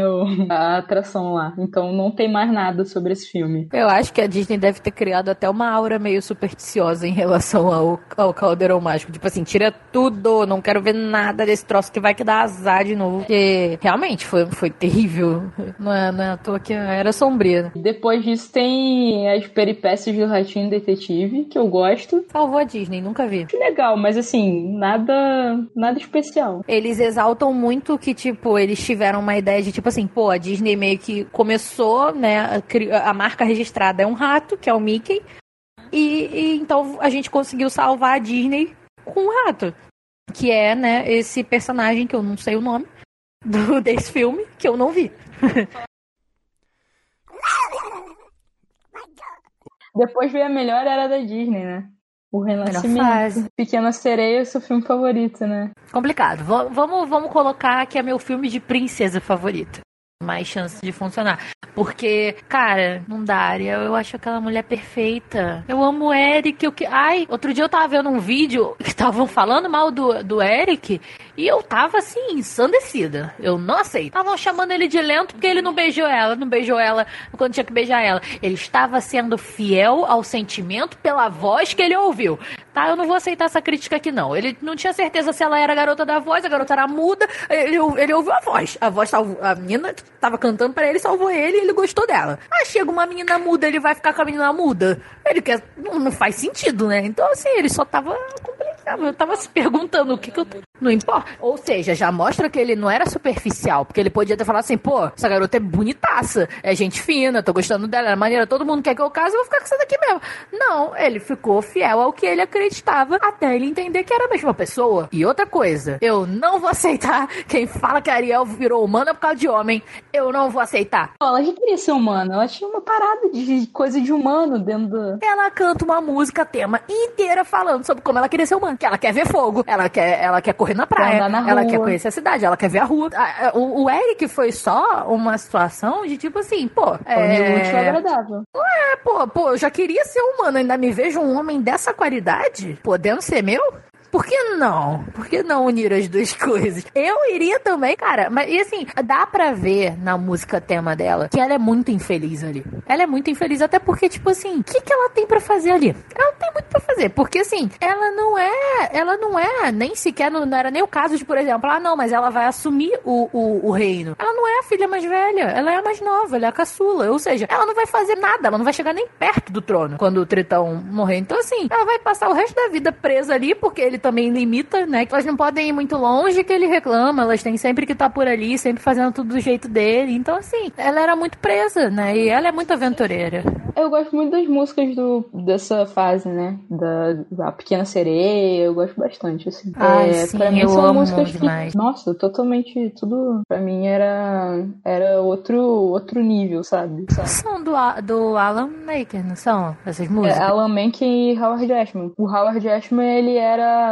a atração lá. Então não tem mais nada sobre esse filme. Eu acho que a Disney deve ter criado até uma aura meio supersticiosa em relação ao, ao Caldeirão Mágico. Tipo assim, tira tudo, não quero ver nada desse troço que vai que dar azar de novo. Porque realmente foi, foi terrível. Não é, não é à toa que era sombria. Depois disso tem as peripécias do Ratinho Detetive, que eu gosto. Salvou a Disney, nunca vi. Que legal, mas assim, nada, nada especial. Eles exaltam muito que, tipo, eles tiveram uma ideia de, tipo assim, pô, a Disney meio que começou, né? A, a marca registrada é um rato, que é o Mickey. E, e, então a gente conseguiu salvar a Disney com um rato. Que é, né, esse personagem que eu não sei o nome do, desse filme, que eu não vi. Depois veio a melhor era da Disney, né? O Renascimento. Pequena Sereia é seu filme favorito, né? Complicado. V vamos, vamos colocar que é meu filme de princesa favorito mais chance de funcionar. Porque, cara, não dá, Ariel. Eu acho aquela mulher perfeita. Eu amo o Eric. Eu que... Ai, outro dia eu tava vendo um vídeo que estavam falando mal do, do Eric e eu tava assim, ensandecida. Eu não aceito. Estavam chamando ele de lento porque ele não beijou ela, não beijou ela quando tinha que beijar ela. Ele estava sendo fiel ao sentimento pela voz que ele ouviu. Tá, eu não vou aceitar essa crítica aqui, não. Ele não tinha certeza se ela era a garota da voz, a garota era muda. Ele, ele ouviu a voz. A voz salvou. A menina tava cantando para ele, salvou ele e ele gostou dela. Aí chega uma menina muda, ele vai ficar com a menina muda. Ele quer. Não, não faz sentido, né? Então, assim, ele só tava complicado. Eu tava se perguntando o que, que eu. Não importa. Ou seja, já mostra que ele não era superficial. Porque ele podia ter falado assim, pô, essa garota é bonitaça, é gente fina, tô gostando dela, é maneira, todo mundo quer que eu case, eu vou ficar com essa daqui mesmo. Não, ele ficou fiel ao que ele acreditava até ele entender que era a mesma pessoa. E outra coisa, eu não vou aceitar quem fala que a Ariel virou humana por causa de homem. Eu não vou aceitar. Ela já queria ser humana, ela tinha uma parada de coisa de humano dentro do... Ela canta uma música tema inteira falando sobre como ela queria ser humana. Que ela quer ver fogo, ela quer, ela quer correr na praia, na ela quer conhecer a cidade, ela quer ver a rua. O, o Eric foi só uma situação de tipo assim, pô. É útil e agradável. É, pô, pô, eu já queria ser humano, ainda me vejo um homem dessa qualidade, podendo ser meu? Por que não? Por que não unir as duas coisas? Eu iria também, cara. Mas, e assim, dá pra ver na música tema dela que ela é muito infeliz ali. Ela é muito infeliz, até porque, tipo assim, o que, que ela tem para fazer ali? Ela tem muito para fazer. Porque, assim, ela não é. Ela não é nem sequer. Não, não, era nem o caso de, por exemplo, ah, não, mas ela vai assumir o, o, o reino. Ela não é a filha mais velha. Ela é a mais nova, ela é a caçula. Ou seja, ela não vai fazer nada. Ela não vai chegar nem perto do trono quando o Tritão morrer. Então, assim, ela vai passar o resto da vida presa ali, porque ele também limita, né? Que elas não podem ir muito longe que ele reclama, elas têm sempre que estar tá por ali, sempre fazendo tudo do jeito dele. Então, assim, ela era muito presa, né? E ela é muito aventureira. Eu gosto muito das músicas do, dessa fase, né? Da, da Pequena Sereia, eu gosto bastante, assim. Ai, é, sim, pra mim são músicas demais. Que, nossa, totalmente, tudo pra mim era, era outro, outro nível, sabe? sabe? São do, do Alan Maker, não são essas músicas? É, Alan Menken e Howard Ashman. O Howard Ashman, ele era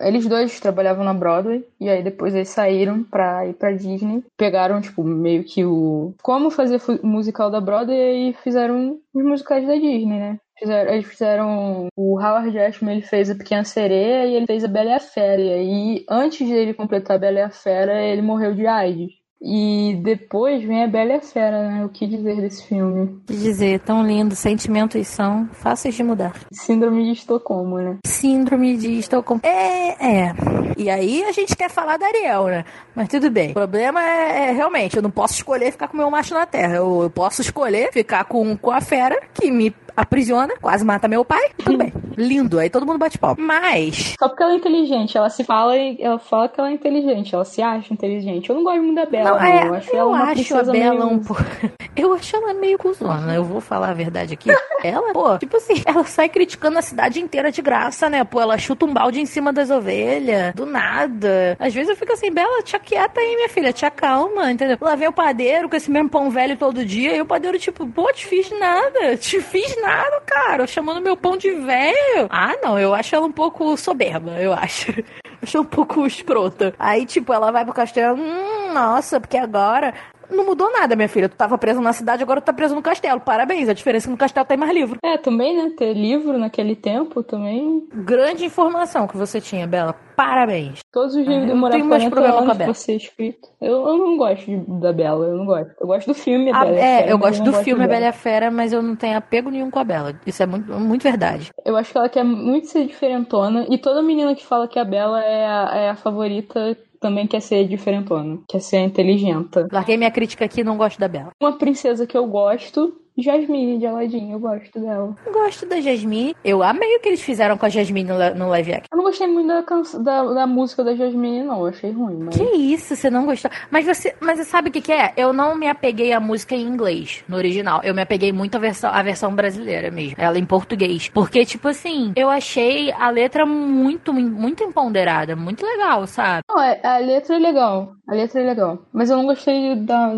eles dois trabalhavam na Broadway e aí depois eles saíram pra ir pra Disney. Pegaram, tipo, meio que o. Como fazer musical da Broadway e fizeram os musicais da Disney, né? Fizeram, eles fizeram. O Howard Ashman ele fez a Pequena Sereia e ele fez a Bela e a Fera. E antes dele completar a Bela e a Fera, ele morreu de AIDS. E depois vem a Bela e a Fera, né? O que dizer desse filme? O que dizer? Tão lindo. Sentimentos são fáceis de mudar. Síndrome de Estocolmo, né? Síndrome de Estocolmo. É, é. E aí a gente quer falar da Ariel, né? Mas tudo bem. O problema é, é realmente, eu não posso escolher ficar com meu macho na terra. Eu, eu posso escolher ficar com, com a fera, que me aprisiona, quase mata meu pai, tudo bem. Lindo, aí todo mundo bate pau. Mas. Só porque ela é inteligente, ela se fala e ela fala que ela é inteligente, ela se acha inteligente. Eu não gosto muito da Bela, não. não. É, eu acho, eu acho a Bela meio... um pouco. Eu acho ela meio cuzona, eu vou falar a verdade aqui. ela, pô, tipo assim, ela sai criticando a cidade inteira de graça, né? Pô, ela chuta um balde em cima das ovelhas, do nada. Às vezes eu fico assim, Bela, te aquieta aí, minha filha, te acalma, entendeu? Lá vem o padeiro com esse mesmo pão velho todo dia, e o padeiro, tipo, pô, te fiz nada, te fiz nada, cara, chamando meu pão de velho. Ah, não, eu acho ela um pouco soberba, eu acho. Achei um pouco escrota. Aí, tipo, ela vai pro castelo, hum, nossa, porque agora não mudou nada, minha filha. Tu tava preso na cidade, agora tu tá preso no castelo. Parabéns. A diferença é que no castelo tem mais livro. É, também, né? Ter livro naquele tempo também. Grande informação que você tinha, Bela. Parabéns. Todos os livros demoraram 40 anos pra ser escrito. Eu, eu não gosto de, da Bela, eu não gosto. Eu gosto do filme A, Bela É, Fera, eu gosto do filme A Bela e a Fera, mas eu não tenho apego nenhum com a Bela. Isso é muito, muito verdade. Eu acho que ela quer muito ser diferentona. E toda menina que fala que a Bela é a, é a favorita também quer ser diferentona, quer ser inteligente. Larguei minha crítica aqui não gosto da Bela. Uma princesa que eu gosto Jasmine de Aladdin, eu gosto dela. gosto da Jasmine. Eu amei o que eles fizeram com a Jasmine no, live action. Eu não gostei muito da, da, da, música da Jasmine, não. Eu achei ruim. Mas... Que isso, você não gostou? Mas você, mas você sabe o que, que é? Eu não me apeguei à música em inglês, no original. Eu me apeguei muito à versão, à versão brasileira mesmo. Ela em português. Porque, tipo assim, eu achei a letra muito, muito empoderada. Muito legal, sabe? Não, é, a letra é legal. A letra é legal. Mas eu não gostei da.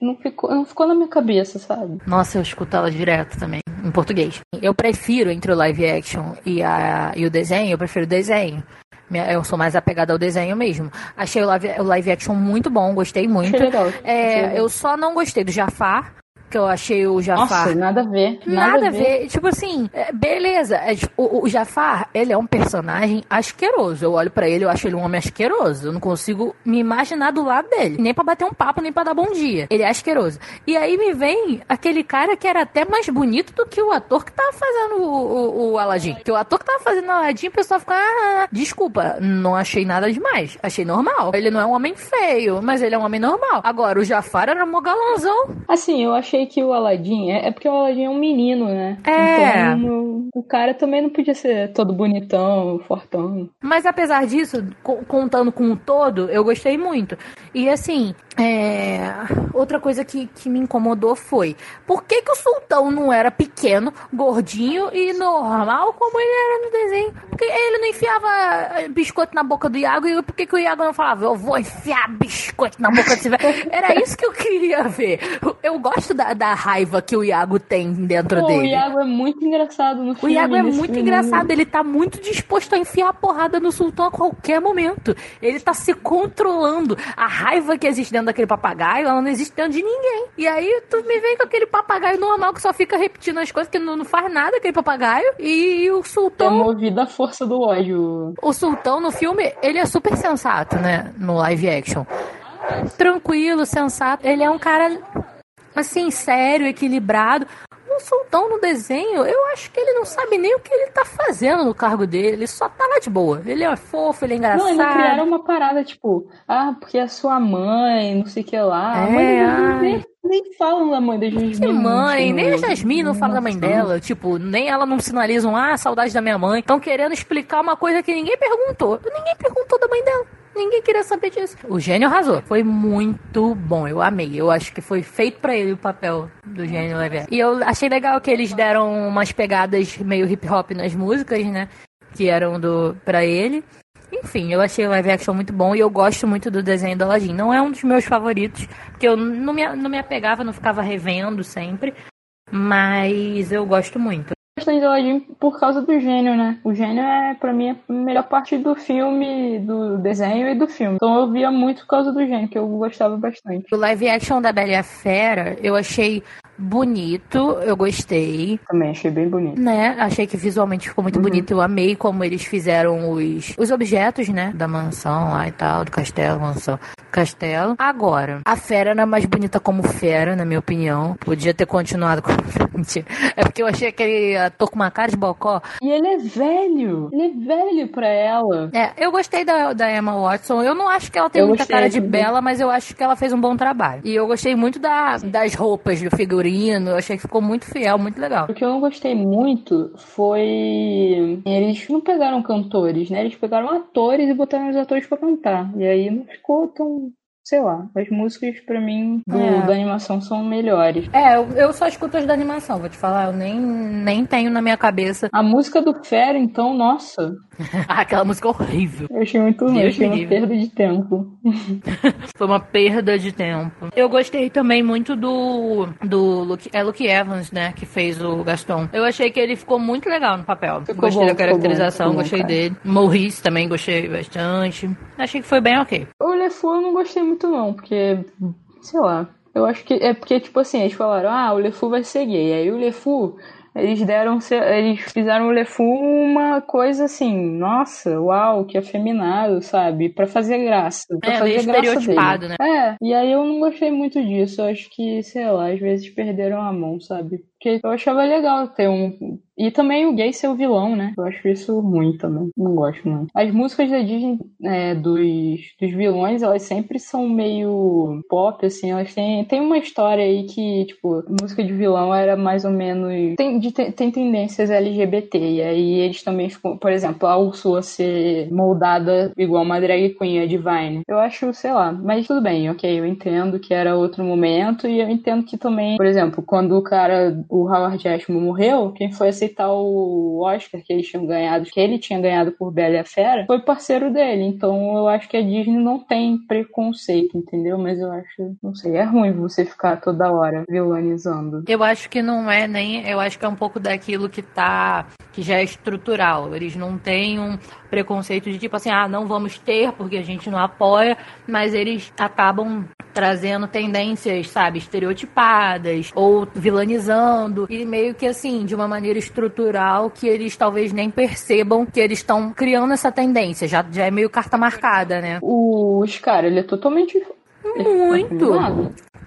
Não ficou, não ficou na minha cabeça, sabe? Nossa, eu escuto ela direto também. em português. Eu prefiro entre o live action e, a, e o desenho, eu prefiro o desenho. Eu sou mais apegada ao desenho mesmo. Achei o live, o live action muito bom, gostei muito. Achei legal. É, eu só não gostei do Jafar que eu achei o Jafar. Nossa, nada a ver. Nada, nada a ver. ver. Tipo assim, é, beleza. É, tipo, o, o, Jafar, ele é um personagem asqueroso. Eu olho para ele, eu acho ele um homem asqueroso. Eu não consigo me imaginar do lado dele. Nem para bater um papo, nem para dar bom dia. Ele é asqueroso. E aí me vem aquele cara que era até mais bonito do que o ator que tava fazendo o, o, o Aladdin. Que o ator que tava fazendo o Aladdin, o pessoal fica, ah, desculpa, não achei nada demais. Achei normal. Ele não é um homem feio, mas ele é um homem normal. Agora, o Jafar era um galãozão. Assim, eu achei achei que o Aladdin é, é porque o Aladdin é um menino, né? É. Então, o, o cara também não podia ser todo bonitão, fortão. Mas apesar disso, contando com o todo, eu gostei muito. E assim, é... outra coisa que, que me incomodou foi por que, que o sultão não era pequeno, gordinho e normal como ele era no desenho? Porque ele não enfiava eh, biscoito na boca do Iago e por que, que o Iago não falava, eu vou enfiar biscoito na boca desse velho? Era isso que eu queria ver. Eu gosto da, da raiva que o Iago tem dentro Pô, dele. O Iago é muito engraçado no filme. O Iago é muito filme. engraçado, ele tá muito disposto a enfiar a porrada no sultão a qualquer momento. Ele tá se controlando. A raiva que existe dentro daquele papagaio, ela não existe dentro de ninguém. E aí tu me vem com aquele papagaio normal que só fica repetindo as coisas, que não, não faz nada aquele papagaio. E, e o sultão. É movido à força do ódio. O sultão no filme, ele é super sensato, né? No live action. Tranquilo, sensato. Ele é um cara assim, sério, equilibrado. O sultão no desenho, eu acho que ele não sabe nem o que ele tá fazendo no cargo dele. Ele só tá lá de boa. Ele é fofo, ele é engraçado. Não, eles criaram uma parada, tipo, ah, porque é sua mãe, não sei o que lá. É, a mãe da nem, falam da mãe da Jasmine. Que mãe? Nem a Jasmine não fala da mãe dela. Tipo, nem ela não sinaliza um, ah, saudade da minha mãe. Estão querendo explicar uma coisa que ninguém perguntou. Ninguém perguntou da mãe dela. Ninguém queria saber disso. O gênio arrasou. Foi muito bom. Eu amei. Eu acho que foi feito para ele o papel do gênio live E eu achei legal que eles deram umas pegadas meio hip hop nas músicas, né? Que eram do para ele. Enfim, eu achei o live action muito bom e eu gosto muito do desenho do Aladdin. Não é um dos meus favoritos, porque eu não me, não me apegava, não ficava revendo sempre. Mas eu gosto muito bastante de Aladdin por causa do gênio, né? O gênio é, para mim, a melhor parte do filme, do desenho e do filme. Então eu via muito por causa do gênio, que eu gostava bastante. O live action da Bela e Fera, eu achei bonito, eu gostei. Também achei bem bonito. Né? Achei que visualmente ficou muito uhum. bonito. Eu amei como eles fizeram os, os objetos, né? Da mansão lá e tal, do castelo, mansão, castelo. Agora, a fera era mais bonita como fera, na minha opinião. Podia ter continuado com. é porque eu achei aquele ator com uma cara de bocó. E ele é velho. Ele é velho pra ela. É, eu gostei da, da Emma Watson. Eu não acho que ela tem eu muita cara de bela, mas eu acho que ela fez um bom trabalho. E eu gostei muito da, das roupas do figurino figurino, eu achei que ficou muito fiel, muito legal. O que eu não gostei muito foi. Eles não pegaram cantores, né? Eles pegaram atores e botaram os atores pra cantar. E aí não ficou tão sei lá, as músicas para mim do, é. da animação são melhores. É, eu, eu, só escuto as da animação, vou te falar, eu nem, nem tenho na minha cabeça. A música do Fera, então, nossa. Aquela música horrível. Eu achei muito ruim, achei uma perda de tempo. Foi uma perda de tempo. Eu gostei também muito do, do Luke, é Luke Evans, né, que fez o Gaston. Eu achei que ele ficou muito legal no papel. Ficou gostei bom, da caracterização, bom, gostei bom, dele. Maurice também gostei bastante. Achei que foi bem ok. O LeFou eu não gostei muito não, porque, sei lá, eu acho que é porque, tipo assim, eles falaram, ah, o LeFou vai ser gay. Aí o LeFou eles deram, eles fizeram o LeFou uma coisa assim, nossa, uau, que afeminado, sabe? Para fazer graça. Pra é, fazer graça dele. né? É, e aí eu não gostei muito disso. Eu acho que, sei lá, às vezes perderam a mão, sabe? Porque eu achava legal ter um. E também o gay ser o vilão, né? Eu acho isso ruim também. Não gosto muito. As músicas da Disney é, dos, dos vilões, elas sempre são meio pop, assim. Elas têm. Tem uma história aí que, tipo, música de vilão era mais ou menos. Tem, de, tem tendências LGBT. E aí eles também ficam. Por exemplo, a Ursula ser moldada igual uma drag queen, a Divine. Eu acho, sei lá. Mas tudo bem, ok. Eu entendo que era outro momento. E eu entendo que também, por exemplo, quando o cara o Howard Ashman morreu, quem foi aceitar o Oscar que eles tinham ganhado, que ele tinha ganhado por Bela e a Fera, foi parceiro dele. Então eu acho que a Disney não tem preconceito, entendeu? Mas eu acho, não sei, é ruim você ficar toda hora vilanizando. Eu acho que não é nem, eu acho que é um pouco daquilo que tá, que já é estrutural. Eles não têm um preconceito de tipo assim, ah, não vamos ter porque a gente não apoia, mas eles acabam trazendo tendências, sabe, estereotipadas ou vilanizando e meio que assim, de uma maneira estrutural que eles talvez nem percebam que eles estão criando essa tendência, já, já é meio carta marcada, né? O Scar, ele é totalmente muito.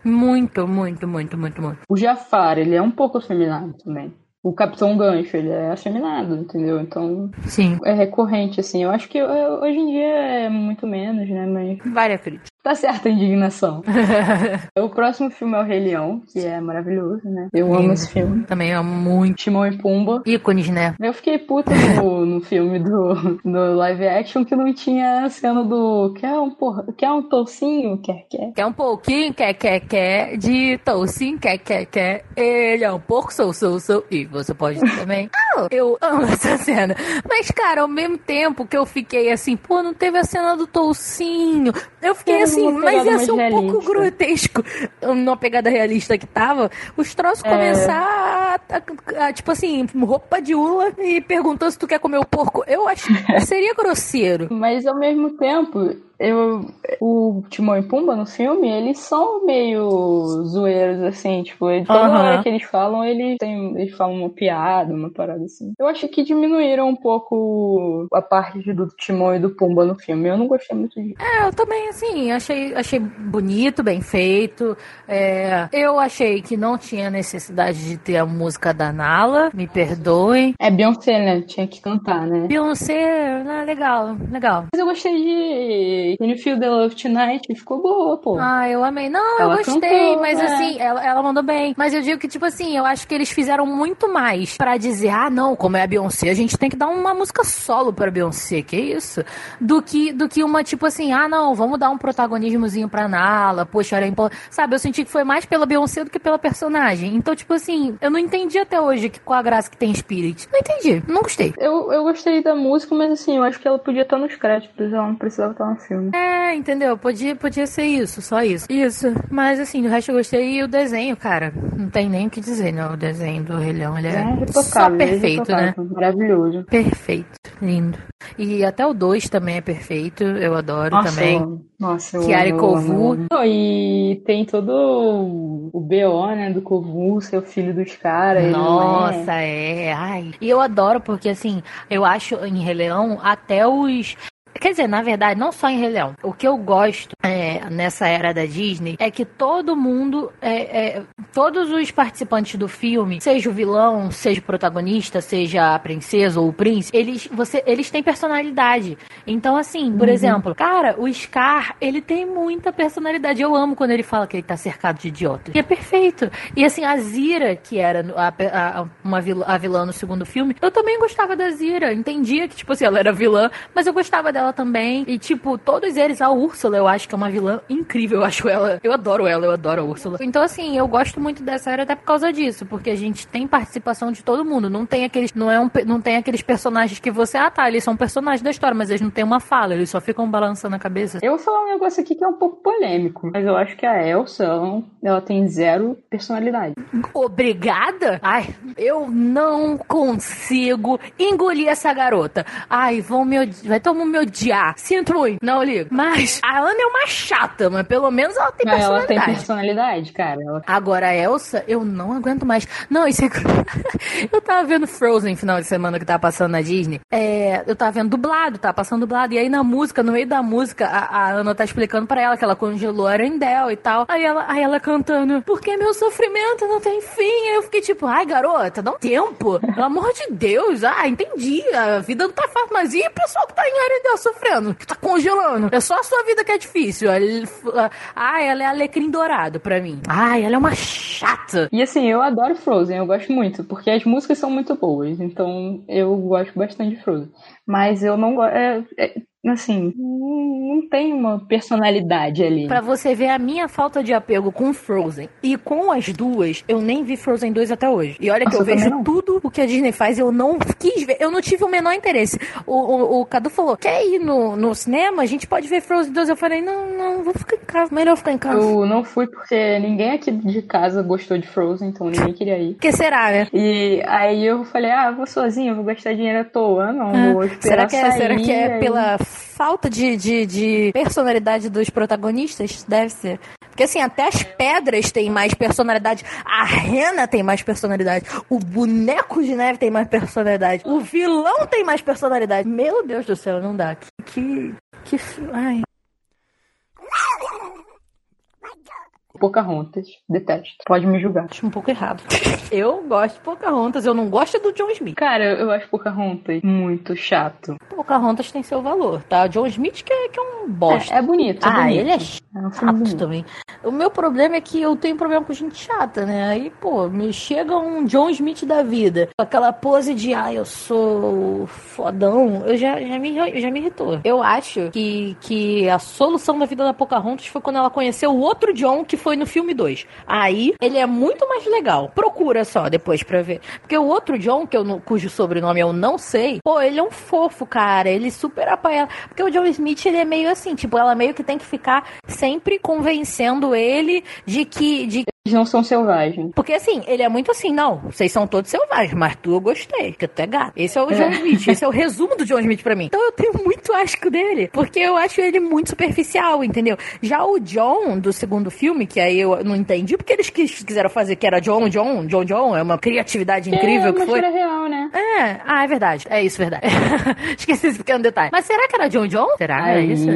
Muito, muito, muito, muito, muito. O Jafar, ele é um pouco afeminado também o Capitão Gancho, ele é afeminado, entendeu? Então, Sim. é recorrente, assim. Eu acho que é, hoje em dia é muito menos, né? Mas. Várias críticas. Tá certa a indignação. o próximo filme é O Rei Leão, que é maravilhoso, né? Eu Sim. amo esse filme. Também amo muito. Timão e Pumba. Ícones, né? Eu fiquei puta no, no filme do, do live action que não tinha a cena do. Quer um, porra, quer um toucinho? Quer, quer. Quer um pouquinho? Quer, quer, quer. De toucinho? Quer, quer, quer. Ele é um porco, sou, sou, sou. E você pode também. Ah, eu amo essa cena. Mas, cara, ao mesmo tempo que eu fiquei assim, pô, não teve a cena do toucinho. Eu fiquei eu assim, mas ia ser um realista. pouco grotesco. Numa pegada realista que tava, os troços é... começar a, a, a, tipo assim, roupa de ula e perguntando se tu quer comer o porco. Eu acho que seria grosseiro. Mas ao mesmo tempo, eu, o Timão e Pumba no filme, eles são meio zoeiros, assim, tipo, toda uhum. hora que eles falam, eles, têm, eles falam uma piada, uma parada assim. Eu acho que diminuíram um pouco a parte do Timão e do Pumba no filme. Eu não gostei muito disso. É, eu também, assim, achei, achei bonito, bem feito. É, eu achei que não tinha necessidade de ter a música da Nala, me perdoem. É Beyoncé, né? Tinha que cantar, né? Beyoncé, né? legal, legal. Mas eu gostei de When You Feel the Love Tonight ficou boa, pô. Ah, eu amei. Não, ela eu gostei, cantou, mas é. assim, ela, ela mandou bem. Mas eu digo que, tipo assim, eu acho que eles fizeram muito mais para dizer, ah, não, como é a Beyoncé, a gente tem que dar uma música solo pra Beyoncé, que isso? Do que, do que uma, tipo assim, ah, não, vamos dar um protagonismozinho pra Nala, poxa, era importante. Sabe, eu senti que foi mais pela Beyoncé do que pela personagem. Então, tipo assim, eu não entendi até hoje que, qual a graça que tem Spirit. Não entendi, não gostei. Eu, eu gostei da música, mas assim, eu acho que ela podia estar nos créditos, ela não precisava estar no filme. É, entendeu? Podia, podia ser isso, só isso. Isso. Mas assim, o resto eu gostei e o desenho, cara, não tem nem o que dizer, né? O desenho do Rei Leão, ele é, é só é perfeito, né? Maravilhoso. Perfeito, lindo. E até o 2 também é perfeito, eu adoro Nossa, também. Nossa, eu Kiara e Kovu. E tem todo o BO, né, do Kovu, seu filho dos caras. Nossa, é. é. Ai. E eu adoro porque, assim, eu acho em Rei Leão até os Quer dizer, na verdade, não só em Rei Leão. O que eu gosto é, nessa era da Disney é que todo mundo, é, é, todos os participantes do filme, seja o vilão, seja o protagonista, seja a princesa ou o príncipe, eles, você, eles têm personalidade. Então, assim, por uhum. exemplo, cara, o Scar, ele tem muita personalidade. Eu amo quando ele fala que ele tá cercado de idiotas. E é perfeito. E assim, a Zira, que era a, a, uma vilã, a vilã no segundo filme, eu também gostava da Zira. Entendia que, tipo assim, ela era vilã, mas eu gostava dela ela também. E, tipo, todos eles, a Úrsula, eu acho que é uma vilã incrível. Eu acho ela. Eu adoro ela, eu adoro a Úrsula. Então, assim, eu gosto muito dessa era até por causa disso. Porque a gente tem participação de todo mundo. Não tem aqueles. Não, é um, não tem aqueles personagens que você. Ah, tá, eles são personagens da história, mas eles não têm uma fala, eles só ficam balançando a cabeça. Eu vou falar um negócio aqui que é um pouco polêmico. Mas eu acho que a Elsa, ela tem zero personalidade. Obrigada? Ai, eu não consigo engolir essa garota. Ai, vão me odiar. Vai todo mundo me odiar. Sinto muito, não ligo. Mas a Ana é uma chata, mas pelo menos ela tem personalidade. Ela tem personalidade, cara. Ela... Agora a Elsa, eu não aguento mais. Não, isso é... eu tava vendo Frozen final de semana que tava passando na Disney. É, eu tava vendo dublado, tava passando dublado. E aí na música, no meio da música, a, a Ana tá explicando pra ela que ela congelou a Arendelle e tal. Aí ela, aí ela cantando, porque meu sofrimento não tem fim. Aí eu fiquei tipo, ai garota, dá um tempo. Pelo amor de Deus. Ah, entendi. A vida não tá fácil. Mas e o pessoal que tá em Arendelle sofrendo, que tá congelando. É só a sua vida que é difícil. Ah, ela é alecrim dourado pra mim. Ai, ela é uma chata. E assim, eu adoro Frozen, eu gosto muito, porque as músicas são muito boas. Então eu gosto bastante de Frozen. Mas eu não gosto. É, é, assim, não tem uma personalidade ali. Pra você ver a minha falta de apego com Frozen e com as duas, eu nem vi Frozen 2 até hoje. E olha que Nossa, eu vejo tudo o que a Disney faz, eu não quis ver, eu não tive o menor interesse. O, o, o Cadu falou: quer ir no, no cinema? A gente pode ver Frozen 2. Eu falei: não, não, vou ficar em casa, melhor ficar em casa. Eu não fui porque ninguém aqui de casa gostou de Frozen, então ninguém queria ir. que será, né? E aí eu falei: ah, vou sozinha, vou gastar dinheiro à toa. Não, ah, vou esperar será que é, sair, Será que é aí... pela falta de, de, de personalidade dos protagonistas? Deve ser. Porque assim, até as pedras têm mais personalidade. A rena tem mais personalidade. O boneco de neve tem mais personalidade. O vilão tem mais personalidade. Meu Deus do céu, não dá. Que. Que. Ai. Pocahontas. Detesto. Pode me julgar. Acho um pouco errado. eu gosto de Pocahontas, eu não gosto do John Smith. Cara, eu acho Pocahontas muito chato. Pocahontas tem seu valor, tá? O John Smith que é, que é um bosta. É, é bonito, é Ah, bonito. ele é chato é também. O meu problema é que eu tenho problema com gente chata, né? Aí, pô, me chega um John Smith da vida, com aquela pose de, ah, eu sou fodão, eu já, já, me, já me irritou. Eu acho que, que a solução da vida da Pocahontas foi quando ela conheceu o outro John que foi foi no filme 2. Aí, ele é muito mais legal. Procura só depois pra ver. Porque o outro John, que eu, cujo sobrenome eu não sei, pô, ele é um fofo, cara. Ele super apoia. Porque o John Smith, ele é meio assim, tipo, ela meio que tem que ficar sempre convencendo ele de que. De eles não são selvagens. Porque assim, ele é muito assim, não, vocês são todos selvagens, mas tu eu gostei, que tu é gato. Esse é o John é. Smith, esse é o resumo do John Smith pra mim. Então eu tenho muito asco dele, porque eu acho ele muito superficial, entendeu? Já o John, do segundo filme, que aí eu não entendi, porque eles quiseram fazer que era John, John, John, John, é uma criatividade incrível é, que foi. real, né? É, ah, é verdade, é isso, verdade. Esqueci esse pequeno detalhe. Mas será que era John John? Será era isso?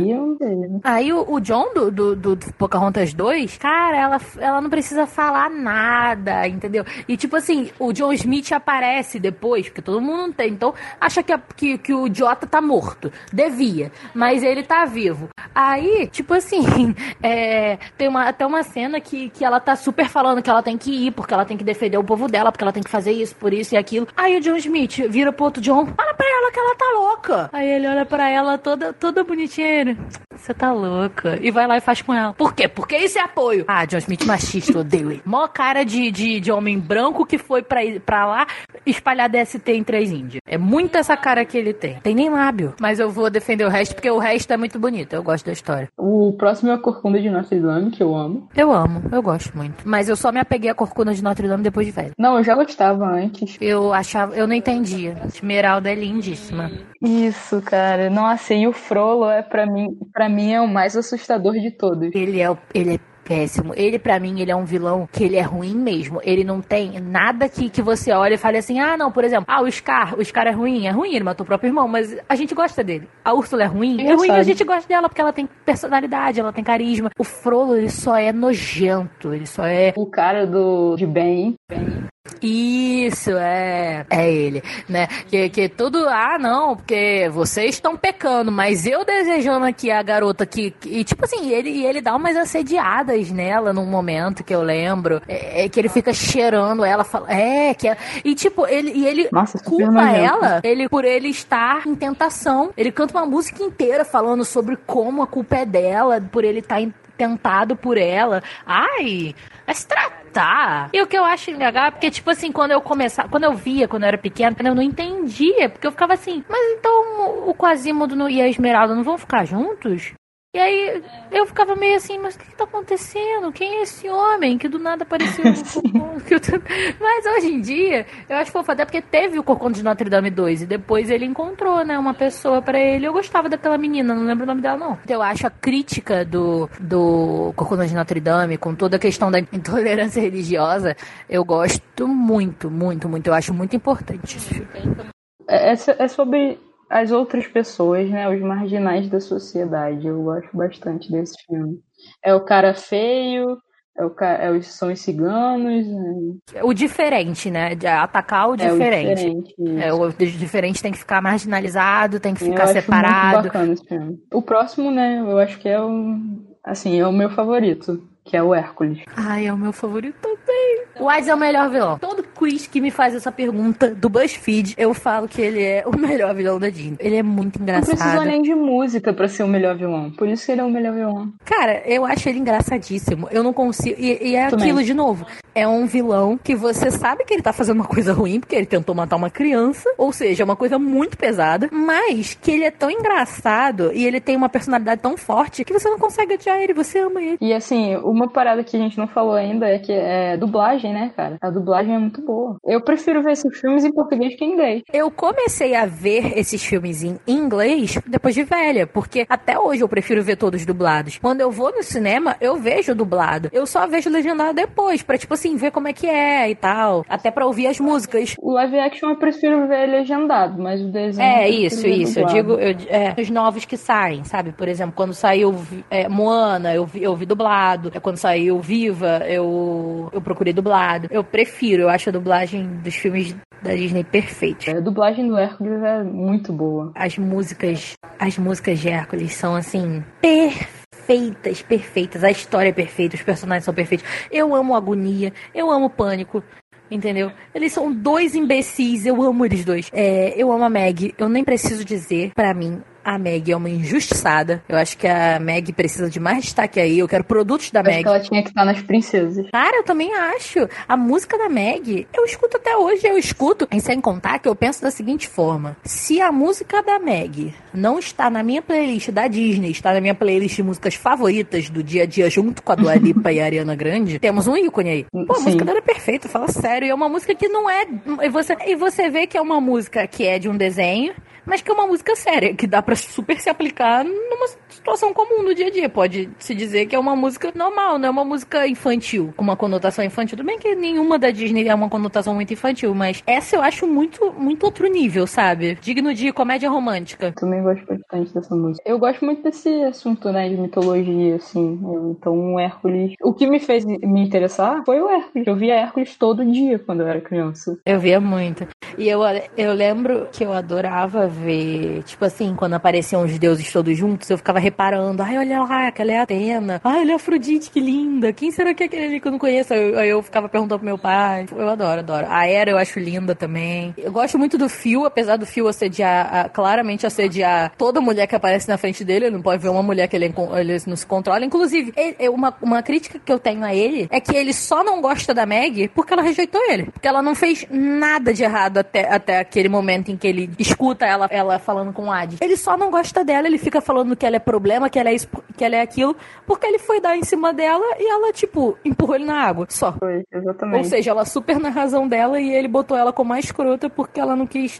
Aí o, o John do, do, do Pocahontas 2, cara, ela, ela não precisa precisa falar nada, entendeu? E tipo assim, o John Smith aparece depois, porque todo mundo não tem. Então, acha que, que, que o Jota tá morto. Devia. Mas ele tá vivo. Aí, tipo assim, é, tem uma, até uma cena que, que ela tá super falando que ela tem que ir, porque ela tem que defender o povo dela, porque ela tem que fazer isso, por isso e aquilo. Aí o John Smith vira pro outro John, olha pra ela que ela tá louca. Aí ele olha pra ela toda, toda bonitinha. Você tá louca. E vai lá e faz com ela. Por quê? Porque isso é apoio. Ah, John Smith machista, odeio ele. Mó cara de, de, de homem branco que foi pra, pra lá espalhar DST em três índios. É muito essa cara que ele tem. Tem nem lábio. Mas eu vou defender o resto porque o resto é muito bonito. Eu gosto da história. O próximo é a Corcunda de Notre Dame, que eu amo. Eu amo. Eu gosto muito. Mas eu só me apeguei à Corcunda de Notre Dame depois de velho. Não, eu já gostava antes. Eu achava... Eu não entendia. Esmeralda é lindíssima. Isso, cara. Nossa, e o Frollo é para mim, para mim é o mais assustador de todos. Ele é, ele é péssimo. Ele, para mim, ele é um vilão que ele é ruim mesmo. Ele não tem nada que, que você olhe e fale assim, ah, não, por exemplo, ah, o Scar, o Scar é ruim, é ruim, ele matou o próprio irmão, mas a gente gosta dele. A Úrsula é ruim, é, é ruim, a gente gosta dela porque ela tem personalidade, ela tem carisma. O Frollo, ele só é nojento, ele só é... O cara do de bem, bem isso, é. É ele, né? Que, que tudo. Ah, não, porque vocês estão pecando, mas eu desejando aqui a garota que. E tipo assim, ele, ele dá umas assediadas nela num momento que eu lembro. É, é que ele fica cheirando ela, fala. É, que é, E tipo, ele, e ele Nossa, culpa ela ele, por ele estar em tentação. Ele canta uma música inteira falando sobre como a culpa é dela, por ele estar tá tentado por ela. Ai, é se tratar. E o que eu acho legal é porque, tipo assim, quando eu começava, quando eu via, quando eu era pequena, eu não entendia, porque eu ficava assim, mas então o Quasimodo e a Esmeralda não vão ficar juntos? E aí eu ficava meio assim, mas o que, que tá acontecendo? Quem é esse homem que do nada apareceu? mas hoje em dia, eu acho fofo, até porque teve o Corcunda de Notre Dame 2 e depois ele encontrou, né, uma pessoa para ele. Eu gostava daquela menina, não lembro o nome dela, não. Eu acho a crítica do, do Corcunda de Notre Dame, com toda a questão da intolerância religiosa, eu gosto muito, muito, muito. Eu acho muito importante esse filme. É, é, é sobre as outras pessoas, né? Os marginais da sociedade. Eu gosto bastante desse filme. É o cara feio, é o é os, são os ciganos. Né? O diferente, né? De atacar o diferente. É, o diferente, é, o diferente tem que ficar marginalizado, tem que ficar eu separado. Muito bacana esse filme. O próximo, né? Eu acho que é o. Assim, é o meu favorito, que é o Hércules. Ai, é o meu favorito também. O Hades é o melhor vilão. Todo quiz que me faz essa pergunta do BuzzFeed, eu falo que ele é o melhor vilão da Disney. Ele é muito engraçado. Não precisou nem de música para ser o melhor vilão. Por isso que ele é o melhor vilão. Cara, eu acho ele engraçadíssimo. Eu não consigo. E, e é Também. aquilo de novo. É um vilão que você sabe que ele tá fazendo uma coisa ruim, porque ele tentou matar uma criança. Ou seja, é uma coisa muito pesada. Mas que ele é tão engraçado e ele tem uma personalidade tão forte que você não consegue odiar ele, você ama ele. E assim, uma parada que a gente não falou ainda é que é dublagem, né, cara? A dublagem é muito boa. Eu prefiro ver esses filmes em português que em inglês. Eu comecei a ver esses filmes em inglês depois de velha, porque até hoje eu prefiro ver todos dublados. Quando eu vou no cinema, eu vejo dublado. Eu só vejo legendado depois, pra, tipo assim, ver como é que é e tal. Até pra ouvir as músicas. O live action eu prefiro ver legendado, mas o desenho. É, isso, isso. Eu digo, eu, é, os novos que saem, sabe? Por exemplo, quando saiu é, Moana, eu vi, eu vi dublado. É, quando saiu Viva, eu, eu procurei dublado. Eu prefiro, eu acho dublagem dos filmes da Disney perfeita. É, a dublagem do Hércules é muito boa. As músicas, as músicas de Hércules são assim perfeitas, perfeitas. A história é perfeita, os personagens são perfeitos. Eu amo agonia, eu amo pânico. Entendeu? Eles são dois imbecis, eu amo eles dois. É, eu amo a Meg, eu nem preciso dizer, para mim, a Meg é uma injustiçada. Eu acho que a Meg precisa de mais destaque aí. Eu quero produtos da Meg. Acho que ela tinha que estar nas princesas. Cara, eu também acho. A música da Meg, eu escuto até hoje, eu escuto. E sem contar que eu penso da seguinte forma: se a música da Meg não está na minha playlist da Disney, está na minha playlist de músicas favoritas do dia a dia junto com a Dua Lipa e a Ariana Grande, temos um ícone aí. Pô, a Sim. música dela é perfeita, fala sério. E é uma música que não é. E você, e você vê que é uma música que é de um desenho mas que é uma música séria, que dá para super se aplicar numa situação comum no dia a dia. Pode se dizer que é uma música normal, não é uma música infantil, com uma conotação infantil. Tudo bem que nenhuma da Disney é uma conotação muito infantil, mas essa eu acho muito, muito outro nível, sabe? Digno de comédia romântica. Também gosto bastante dessa música. Eu gosto muito desse assunto, né, de mitologia, assim. Então, o Hércules. O que me fez me interessar foi o Hércules. Eu via Hércules todo dia quando eu era criança. Eu via muito. E eu, eu lembro que eu adorava ver, tipo assim, quando apareciam os deuses todos juntos, eu ficava reparando, ai, olha lá, aquela é a Atena, ai, olha a Afrodite, que linda, quem será que é aquele ali que eu não conheço? Aí eu, eu, ficava perguntando pro meu pai, eu adoro, adoro. A Era eu acho linda também. Eu gosto muito do Fio, apesar do Fio assediar, claramente assediar toda mulher que aparece na frente dele, ele não pode ver uma mulher que ele, ele não se controla. Inclusive, ele, uma, uma crítica que eu tenho a ele é que ele só não gosta da Meg porque ela rejeitou ele. Porque ela não fez nada de errado até, até aquele momento em que ele escuta ela ela falando com o Adi. Ele só não gosta dela, ele fica falando que ela é problema, que ela é isso, que ela é aquilo, porque ele foi dar em cima dela e ela, tipo, empurrou ele na água. Só. Foi, exatamente. Ou seja, ela super na razão dela e ele botou ela como mais escrota porque ela não quis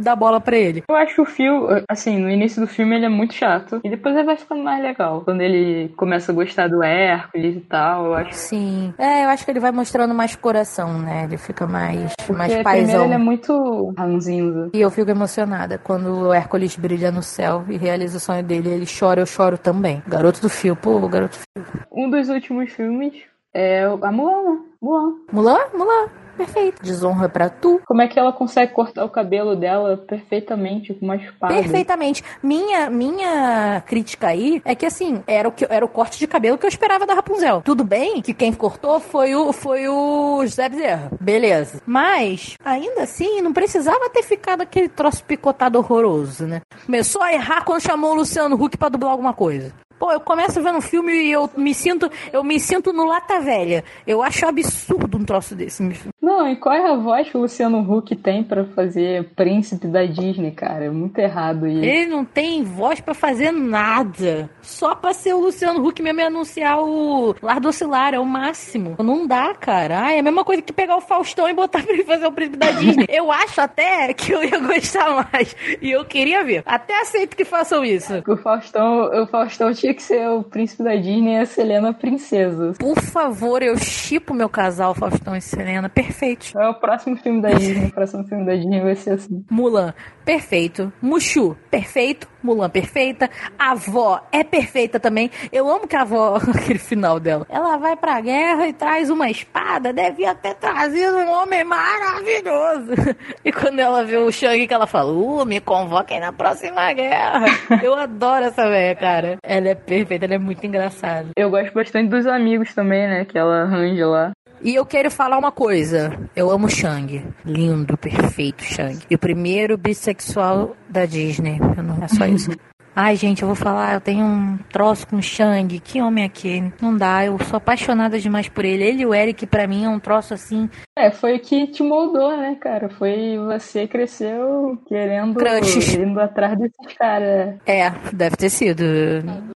dar bola para ele. Eu acho que o fio, assim, no início do filme ele é muito chato. E depois ele vai ficando mais legal. Quando ele começa a gostar do Hércules e tal, eu acho. Sim. É, eu acho que ele vai mostrando mais coração, né? Ele fica mais, porque mais paizão. ele é muito ranzinho. E eu fico emocionada quando o Hércules brilha no céu e realiza o sonho dele, ele chora, eu choro também. Garoto do fio, pô, garoto do fio. Um dos últimos filmes é a Mulan. Mulan. Mulan? Mulan. Perfeito. Desonra para tu. Como é que ela consegue cortar o cabelo dela perfeitamente com uma espada? Perfeitamente. Minha minha crítica aí é que assim, era o que era o corte de cabelo que eu esperava da Rapunzel. Tudo bem que quem cortou foi o foi o José Bezerra. Beleza. Mas ainda assim, não precisava ter ficado aquele troço picotado horroroso, né? Começou a errar quando chamou o Luciano Huck para dublar alguma coisa. Pô, eu começo vendo um filme e eu me sinto, eu me sinto no lata velha. Eu acho absurdo um troço desse. Não, e qual é a voz que o Luciano Huck tem para fazer príncipe da Disney, cara? É muito errado isso. Ele não tem voz para fazer nada. Só pra ser o Luciano Huck mesmo e anunciar o Lar do Oscilar, é o máximo. Não dá, cara. Ai, é a mesma coisa que pegar o Faustão e botar pra ele fazer o príncipe da Disney. eu acho até que eu ia gostar mais. E eu queria ver. Até aceito que façam isso. O Faustão, o Faustão tinha que ser o príncipe da Disney e a Selena princesa. Por favor, eu chipo meu casal, Faustão e Selena. Perfeito. É o próximo filme da Disney. o próximo filme da Disney vai ser assim. Mulan, perfeito. Mushu, perfeito. Mulan, perfeita. A avó é perfeita também. Eu amo que a avó, aquele final dela, ela vai pra guerra e traz uma espada. Devia ter trazido um homem maravilhoso. E quando ela vê o Shang, que ela fala, uh, me convoquem na próxima guerra. Eu adoro essa velha, cara. Ela é perfeita, ela é muito engraçada. Eu gosto bastante dos amigos também, né? Que ela arranja lá. E eu quero falar uma coisa. Eu amo Shang. Lindo, perfeito Shang. E o primeiro bissexual da Disney. Não é só isso. Ai, gente, eu vou falar, eu tenho um troço com o Shang. Que homem é aquele? Não dá, eu sou apaixonada demais por ele. Ele e o Eric, para mim, é um troço assim. É, foi o que te moldou, né, cara? Foi você cresceu querendo, Crushes. indo atrás desses caras. É, deve ter sido.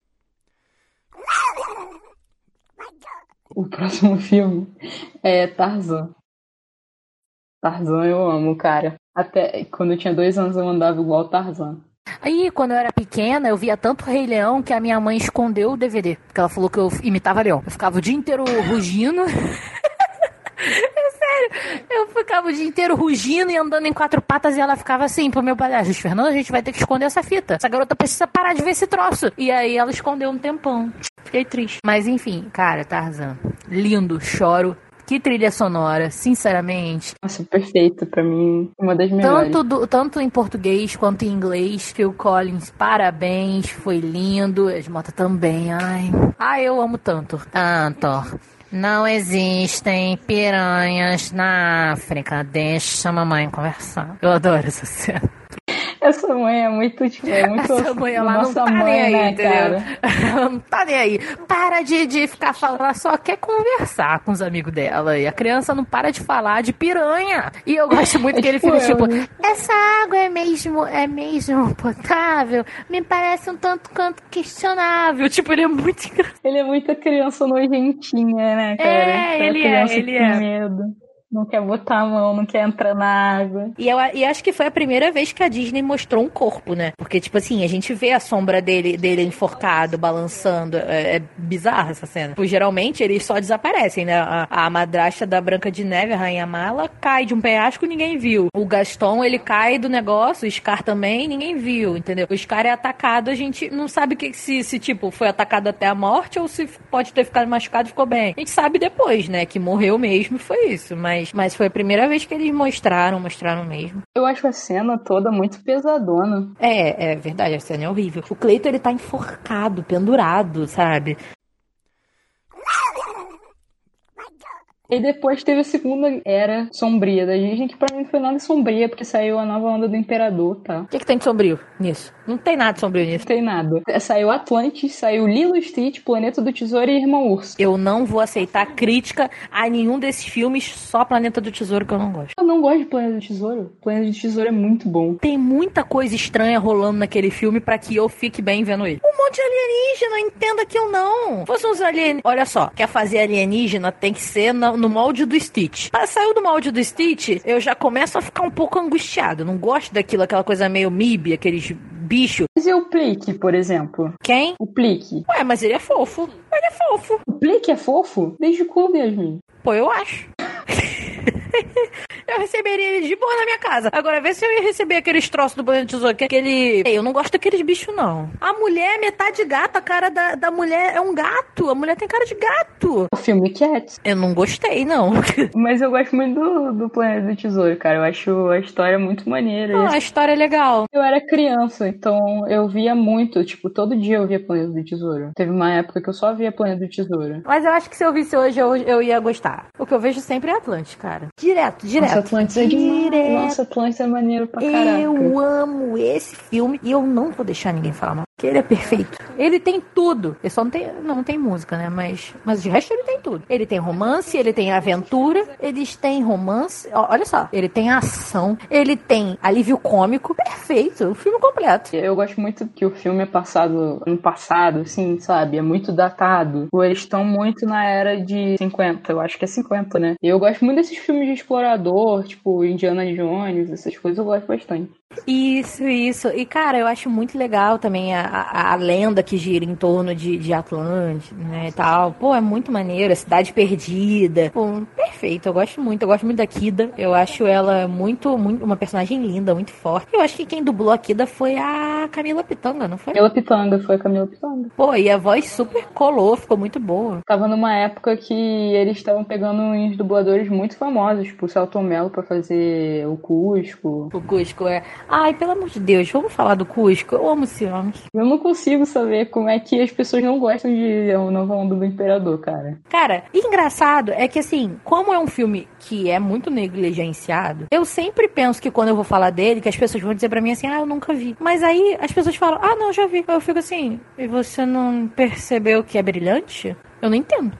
O próximo filme é Tarzan. Tarzan eu amo, cara. Até quando eu tinha dois anos eu andava igual Tarzan. Aí, quando eu era pequena, eu via tanto Rei Leão que a minha mãe escondeu o DVD. Porque ela falou que eu imitava leão. Eu ficava o dia inteiro rugindo. É sério, eu ficava o dia inteiro rugindo e andando em quatro patas e ela ficava assim pro meu ah, Fernando, a gente vai ter que esconder essa fita. Essa garota precisa parar de ver esse troço. E aí ela escondeu um tempão. Fiquei triste. Mas enfim, cara, Tarzan. Lindo, choro que trilha sonora, sinceramente. Nossa, perfeito para mim, uma das melhores. Tanto, do, tanto em português quanto em inglês, Phil Collins, parabéns, foi lindo. Esmota também, ai. Ai, eu amo tanto. Tanto. Não existem piranhas na África. Deixa a mamãe conversar. Eu adoro essa cena. Essa mãe é muito, tipo, é muito Essa mãe, ela nossa não tá mãe, nem aí, né, entendeu? Ela não tá nem aí. Para de, de ficar falando, ela só quer conversar com os amigos dela. E a criança não para de falar de piranha. E eu gosto muito que ele fica tipo, essa água é mesmo, é mesmo potável? Me parece um tanto quanto questionável. Tipo, ele é muito Ele é muita criança nojentinha, né, cara? É, ele é, ele é. Medo. Não quer botar a mão, não quer entrar na água. E eu e acho que foi a primeira vez que a Disney mostrou um corpo, né? Porque, tipo assim, a gente vê a sombra dele, dele enforcado, balançando. É, é bizarra essa cena. Tipo, geralmente eles só desaparecem, né? A, a madrasta da Branca de Neve, a Rainha Mala, cai de um penhasco ninguém viu. O Gaston, ele cai do negócio, o Scar também, ninguém viu, entendeu? O Scar é atacado, a gente não sabe que se, se, tipo, foi atacado até a morte ou se pode ter ficado machucado e ficou bem. A gente sabe depois, né? Que morreu mesmo foi isso, mas mas, mas foi a primeira vez que eles mostraram, mostraram mesmo. Eu acho a cena toda muito pesadona. É, é verdade, a cena é horrível. O Cleiton ele tá enforcado, pendurado, sabe? E depois teve a segunda era sombria da Disney, que pra mim não foi nada sombria, porque saiu a nova onda do Imperador, tá? O que, que tem de sombrio nisso? Não tem nada de sombrio nisso. Não tem nada. Saiu Atlantis, saiu Lilo Stitch, Planeta do Tesouro e Irmão Urso. Eu não vou aceitar crítica a nenhum desses filmes, só Planeta do Tesouro que eu não gosto. Eu não gosto de Planeta do Tesouro. Planeta do Tesouro é muito bom. Tem muita coisa estranha rolando naquele filme para que eu fique bem vendo ele. Um monte de alienígena, entenda que eu não. Fosse uns alienígenas. Olha só, quer fazer alienígena tem que ser no, no molde do Stitch. Ah, saiu do molde do Stitch, eu já começo a ficar um pouco angustiado. Não gosto daquilo, aquela coisa meio MIB, aqueles bichos. Mas e o Plique, por exemplo? Quem? O Plique. Ué, mas ele é fofo. Ele é fofo. O Plique é fofo? Desde quando, Yasmin? Pô, eu acho. eu receberia ele de boa na minha casa. Agora, vê se eu ia receber aqueles troços do banho de tesouro, que é aquele... Eu não gosto daqueles bichos, não. A mulher é metade gato, a cara da, da mulher é um gato. A mulher tem cara de gato. O filme Cats. Eu não gostei, não. Mas eu gosto muito do, do Planeta do Tesouro, cara. Eu acho a história muito maneira. Ah, a história é legal. Eu era criança, então eu via muito. Tipo, todo dia eu via Planeta do Tesouro. Teve uma época que eu só via Planeta do Tesouro. Mas eu acho que se eu visse hoje, eu, eu ia gostar. O que eu vejo sempre é Atlântico, cara. Direto, direto. Nossa, Atlantis é demais. Nossa, Atlantis é maneiro pra caraca. Eu amo esse filme e eu não vou deixar ninguém falar mal. Porque ele é perfeito. Ele tem tudo. Ele só não tem, não tem música, né? Mas, mas de resto ele tem tudo. Ele tem romance, ele tem aventura, eles têm romance. Olha só, ele tem ação, ele tem alívio cômico. Perfeito. O filme completo. Eu gosto muito que o filme é passado no passado, assim, sabe? É muito datado. Eles estão muito na era de 50. Eu acho que é 50, né? E eu gosto muito desses filmes de explorador, tipo Indiana Jones, essas coisas eu gosto bastante. Isso, isso. E, cara, eu acho muito legal também a, a, a lenda que gira em torno de, de Atlântida, né, e tal. Pô, é muito maneiro. A Cidade Perdida. Pô, perfeito. Eu gosto muito. Eu gosto muito da Kida. Eu acho ela muito, muito uma personagem linda, muito forte. Eu acho que quem dublou a Kida foi a Camila Pitanga, não foi? Camila Pitanga, foi a Camila Pitanga. Pô, e a voz super colou, ficou muito boa. Tava numa época que eles estavam pegando uns dubladores muito famosos, tipo o Celton Mello pra fazer o Cusco. O Cusco, é. Ai, pelo amor de Deus, vamos falar do Cusco? Eu amo esse homem. Eu Eu não consigo saber como é que as pessoas não gostam de O Nova Onda do Imperador, cara. Cara, engraçado é que assim, como é um filme que é muito negligenciado, eu sempre penso que quando eu vou falar dele, que as pessoas vão dizer para mim assim, ah, eu nunca vi. Mas aí as pessoas falam, ah, não, já vi. Eu fico assim, e você não percebeu que é brilhante? Eu não entendo.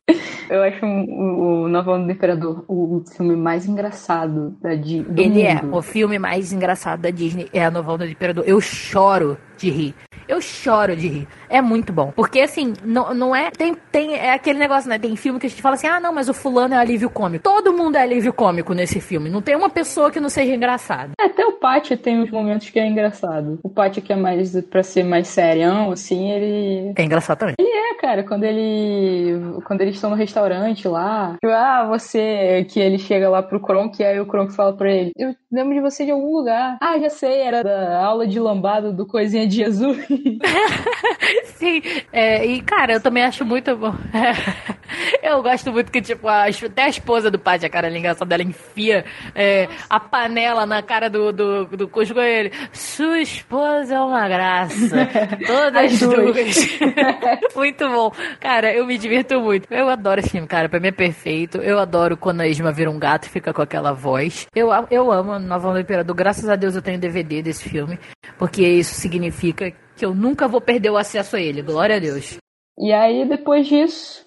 Eu acho o, o Nova Onda do Imperador o filme mais engraçado da Disney. Ele é mundo. é o filme mais engraçado da Disney. É a Nova Onda do Imperador. Eu choro de rir. Eu choro de rir. É muito bom. Porque, assim, não, não é. Tem, tem. É aquele negócio, né? Tem filme que a gente fala assim: ah, não, mas o fulano é alívio cômico. Todo mundo é alívio cômico nesse filme. Não tem uma pessoa que não seja engraçada. É, até o Pátio tem uns momentos que é engraçado. O Pátio que é mais. pra ser mais serião, assim, ele. É engraçado também. Ele é, cara. Quando ele. Quando eles estão no restaurante lá. Tipo, ah, você. Que ele chega lá pro Kronk e aí o Kronk fala pra ele: Eu lembro de você de algum lugar. Ah, já sei, era da aula de lambada do Coisinha de Jesus. Sim, é, e cara, eu também acho muito bom. eu gosto muito que, tipo, a, até a esposa do pai, a cara engraçada, ela enfia é, a panela na cara do, do, do Cusco ele. Sua esposa é uma graça. Todas as duas. muito bom. Cara, eu me divirto muito. Eu adoro esse filme, cara. Pra mim é perfeito. Eu adoro quando a Isma vira um gato e fica com aquela voz. Eu, eu amo Nova Onda do Imperador. Graças a Deus eu tenho DVD desse filme. Porque isso significa que eu nunca vou perder o acesso a ele. Glória a Deus. E aí, depois disso,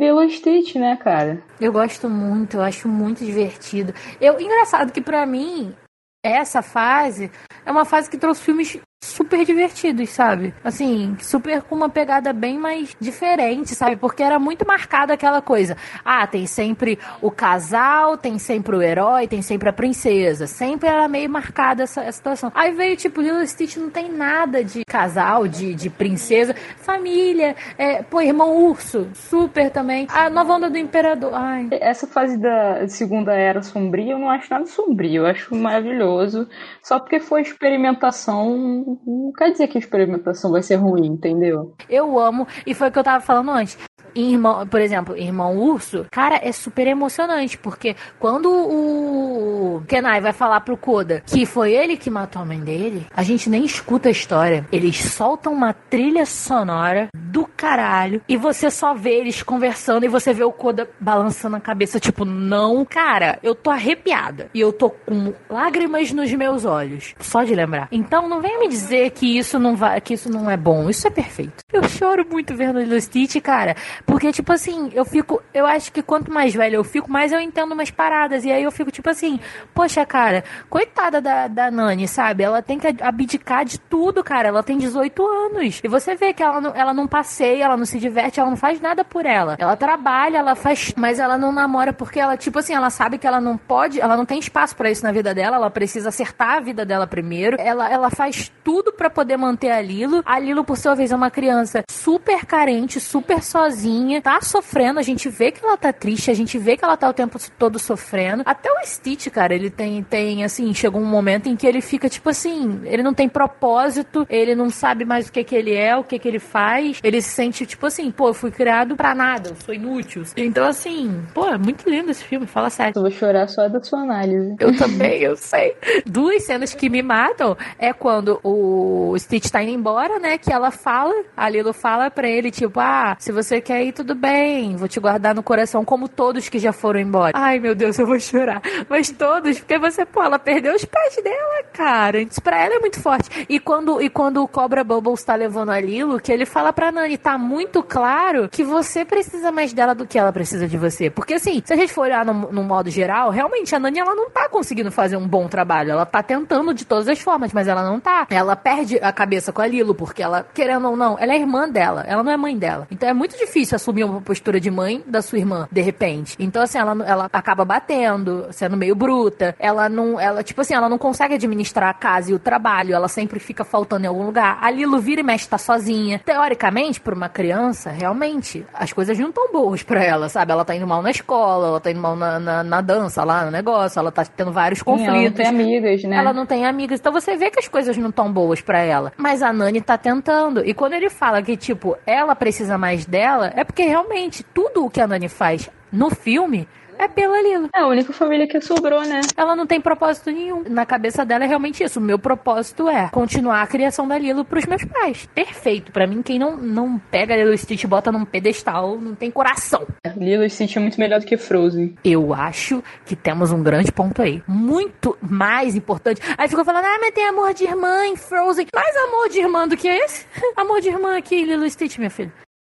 Lilo Stitch, né, cara? Eu gosto muito, eu acho muito divertido. Eu, engraçado que para mim, essa fase é uma fase que trouxe filmes super divertidos, sabe? Assim, super com uma pegada bem mais diferente, sabe? Porque era muito marcada aquela coisa. Ah, tem sempre o casal, tem sempre o herói, tem sempre a princesa. Sempre era meio marcada essa, essa situação. Aí veio, tipo, Lilo Stitch não tem nada de casal, de, de princesa. Família, é, pô, irmão urso, super também. A nova onda do imperador. Ai. Essa fase da segunda era sombria, eu não acho nada sombrio. Eu acho maravilhoso. Só porque foi experimentação não quer dizer que a experimentação vai ser ruim, entendeu? Eu amo, e foi o que eu tava falando antes. Irmão, por exemplo, Irmão Urso, cara, é super emocionante, porque quando o Kenai vai falar pro Koda que foi ele que matou a mãe dele, a gente nem escuta a história. Eles soltam uma trilha sonora do caralho e você só vê eles conversando e você vê o Koda balançando a cabeça, tipo, não, cara, eu tô arrepiada e eu tô com lágrimas nos meus olhos, só de lembrar. Então não venha me dizer que isso não vai, que isso não é bom. Isso é perfeito. Eu choro muito vendo o Stitch, cara. Porque, tipo assim, eu fico. Eu acho que quanto mais velho eu fico, mais eu entendo umas paradas. E aí eu fico, tipo assim, poxa, cara, coitada da, da Nani, sabe? Ela tem que abdicar de tudo, cara. Ela tem 18 anos. E você vê que ela não, ela não passeia, ela não se diverte, ela não faz nada por ela. Ela trabalha, ela faz. Mas ela não namora porque ela, tipo assim, ela sabe que ela não pode, ela não tem espaço para isso na vida dela. Ela precisa acertar a vida dela primeiro. Ela, ela faz tudo para poder manter a Lilo. A Lilo, por sua vez, é uma criança super carente, super sozinha tá sofrendo, a gente vê que ela tá triste, a gente vê que ela tá o tempo todo sofrendo. Até o Stitch, cara, ele tem, tem assim, chegou um momento em que ele fica tipo assim, ele não tem propósito, ele não sabe mais o que que ele é, o que que ele faz, ele se sente tipo assim, pô, eu fui criado pra nada, eu sou inútil. Então assim, pô, é muito lindo esse filme, fala sério. Eu vou chorar só da sua análise. Eu também, eu sei. Duas cenas que me matam é quando o Stitch tá indo embora, né, que ela fala, a Lilo fala pra ele, tipo, ah, se você quer aí, tudo bem, vou te guardar no coração, como todos que já foram embora. Ai, meu Deus, eu vou chorar. Mas todos, porque você, pô, ela perdeu os pés dela, cara. Isso pra ela é muito forte. E quando, e quando o Cobra Bubbles tá levando a Lilo, que ele fala pra Nani, tá muito claro que você precisa mais dela do que ela precisa de você. Porque assim, se a gente for olhar no, no modo geral, realmente a Nani, ela não tá conseguindo fazer um bom trabalho. Ela tá tentando de todas as formas, mas ela não tá. Ela perde a cabeça com a Lilo, porque ela, querendo ou não, ela é irmã dela, ela não é mãe dela. Então é muito difícil difícil assumir uma postura de mãe da sua irmã, de repente. Então, assim, ela, ela acaba batendo, sendo meio bruta. Ela não, ela, tipo assim, ela não consegue administrar a casa e o trabalho. Ela sempre fica faltando em algum lugar. A Lilo vira e mexe, tá sozinha. Teoricamente, pra uma criança, realmente, as coisas não tão boas pra ela, sabe? Ela tá indo mal na escola, ela tá indo mal na, na, na dança lá, no negócio, ela tá tendo vários conflitos. Ela não tem amigas, né? Ela não tem amigas. Então você vê que as coisas não tão boas pra ela. Mas a Nani tá tentando. E quando ele fala que, tipo, ela precisa mais dela, é porque realmente tudo o que a Nani faz no filme é pela Lilo. É a única família que sobrou, né? Ela não tem propósito nenhum. Na cabeça dela é realmente isso. O meu propósito é continuar a criação da Lilo pros meus pais. Perfeito. Para mim, quem não, não pega Lilo Stitch e bota num pedestal não tem coração. Lilo Stitch é muito melhor do que Frozen. Eu acho que temos um grande ponto aí. Muito mais importante. Aí ficou falando, ah, mas tem amor de irmã em Frozen. Mais amor de irmã do que esse? amor de irmã aqui, Lilo Stitch, minha filha.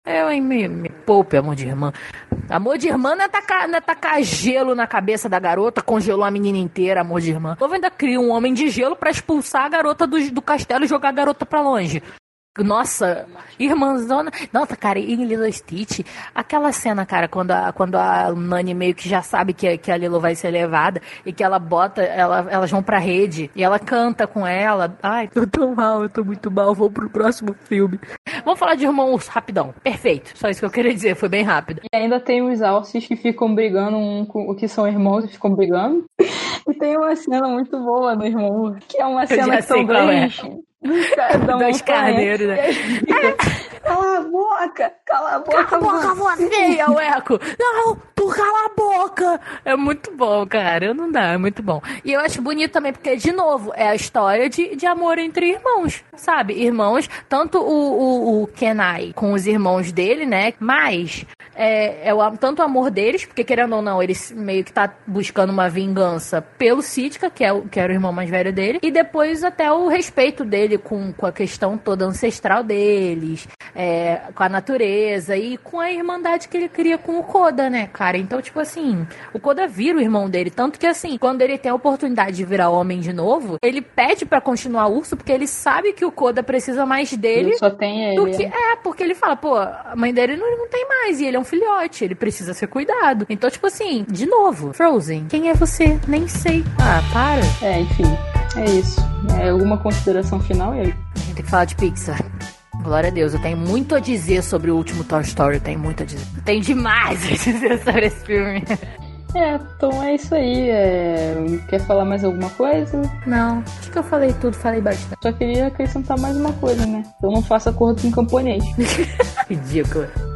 Eu, hein, me, me poupe, amor de irmã. Amor de irmã não é, tacar, não é tacar gelo na cabeça da garota, congelou a menina inteira, amor de irmã. Ou ainda cria um homem de gelo para expulsar a garota do, do castelo e jogar a garota pra longe. Nossa, irmãzona. Nossa, cara, em Lilo Stitch, aquela cena, cara, quando a, quando a Nani meio que já sabe que, que a Lilo vai ser levada e que ela bota, ela, elas vão pra rede e ela canta com ela. Ai, tô tão mal, eu tô muito mal, vou pro próximo filme. Vamos falar de irmãos rapidão. Perfeito, só isso que eu queria dizer, foi bem rápido. E ainda tem os Alces que ficam brigando um com o que são irmãos e ficam brigando. E tem uma cena muito boa no irmão, que é uma cena que são dois. É Dois carneiros, né? Cala a boca! Cala a boca! Cala a boca, você! É o eco! Não, tu cala a boca! É muito bom, cara. Não dá, é muito bom. E eu acho bonito também, porque, de novo, é a história de, de amor entre irmãos, sabe? Irmãos, tanto o, o, o Kenai com os irmãos dele, né? Mas é, é o, tanto o amor deles, porque querendo ou não, ele meio que tá buscando uma vingança pelo Sitka, que, é o, que era o irmão mais velho dele, e depois até o respeito dele com, com a questão toda ancestral deles, é, com a natureza e com a irmandade que ele cria com o Koda, né, cara? Então, tipo assim, o Koda vira o irmão dele. Tanto que, assim, quando ele tem a oportunidade de virar homem de novo, ele pede para continuar urso porque ele sabe que o Koda precisa mais dele. Ele só tem ele. Do que, é, porque ele fala, pô, a mãe dele não, não tem mais e ele é um filhote, ele precisa ser cuidado. Então, tipo assim, de novo, Frozen, quem é você? Nem sei. Ah, para. É, enfim, é isso. É alguma consideração final aí? A gente tem que falar de Pixar. Glória a Deus, eu tenho muito a dizer sobre o último Toy Story, eu tenho muito a dizer. Tem demais a dizer sobre esse filme. É, então é isso aí. É... Quer falar mais alguma coisa? Não, acho que eu falei tudo, falei bastante. Só queria acrescentar mais uma coisa, né? Eu não faço acordo com camponês. Ridículo.